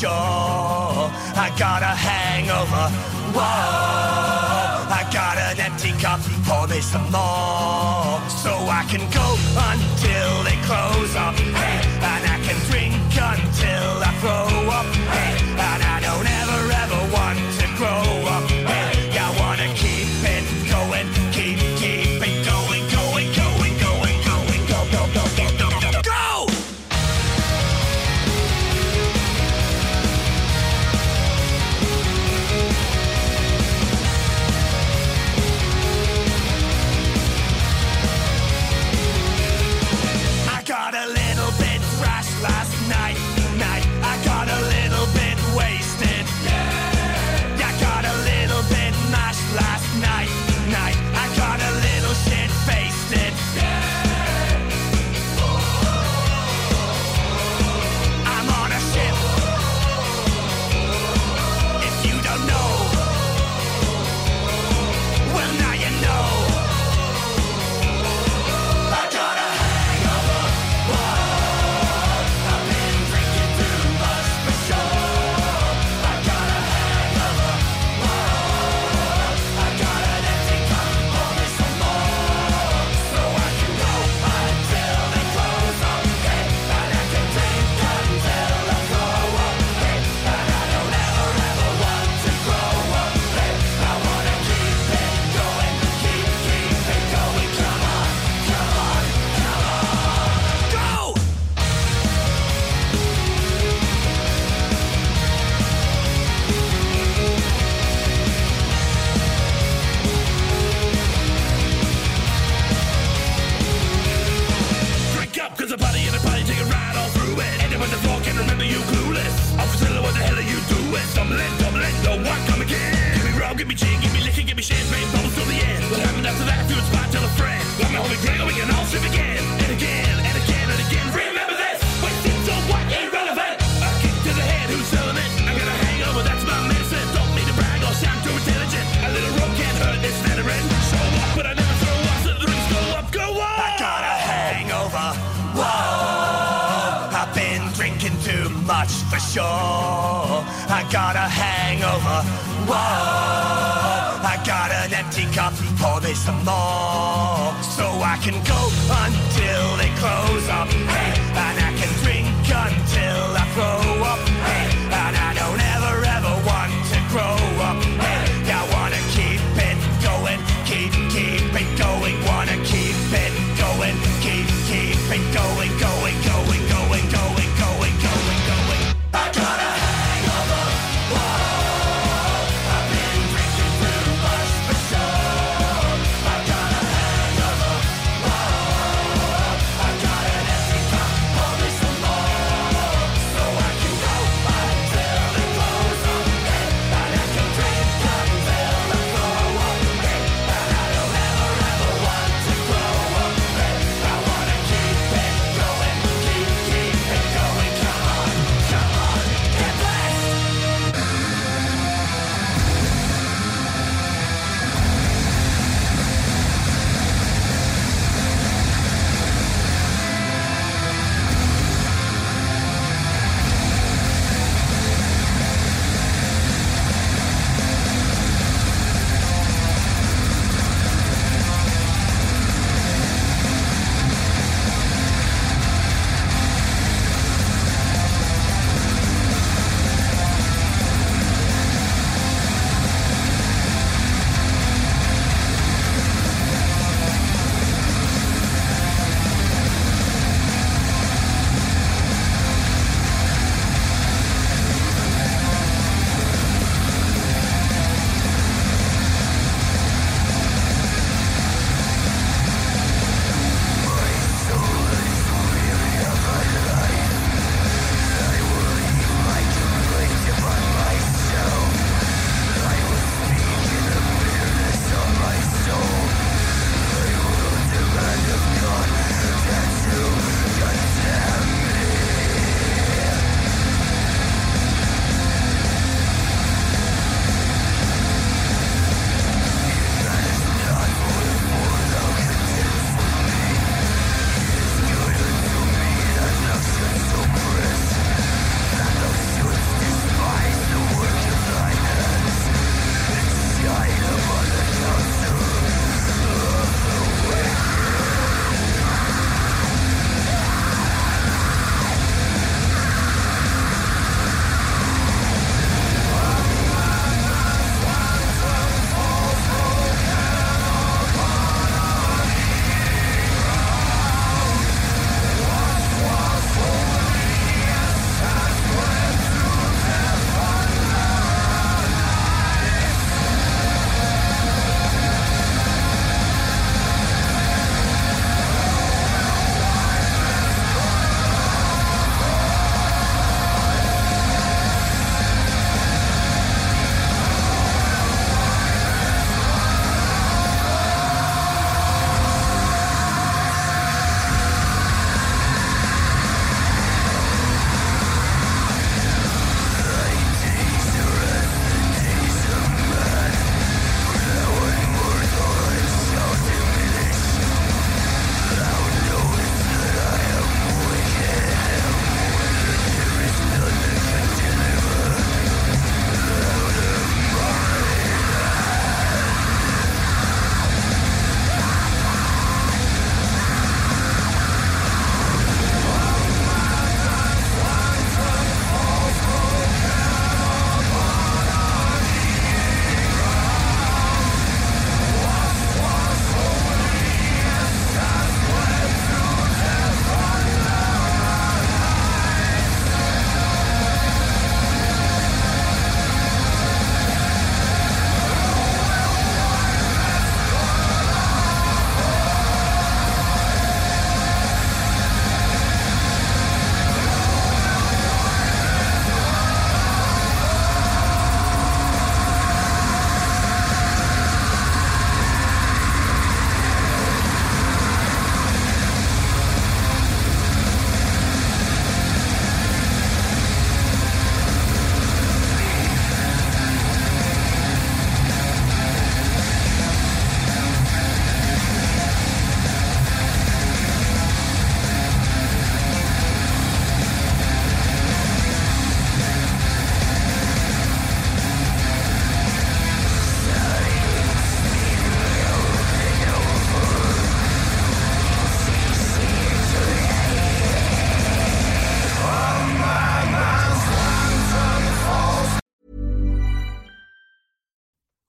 Sure. I got a hangover. Whoa,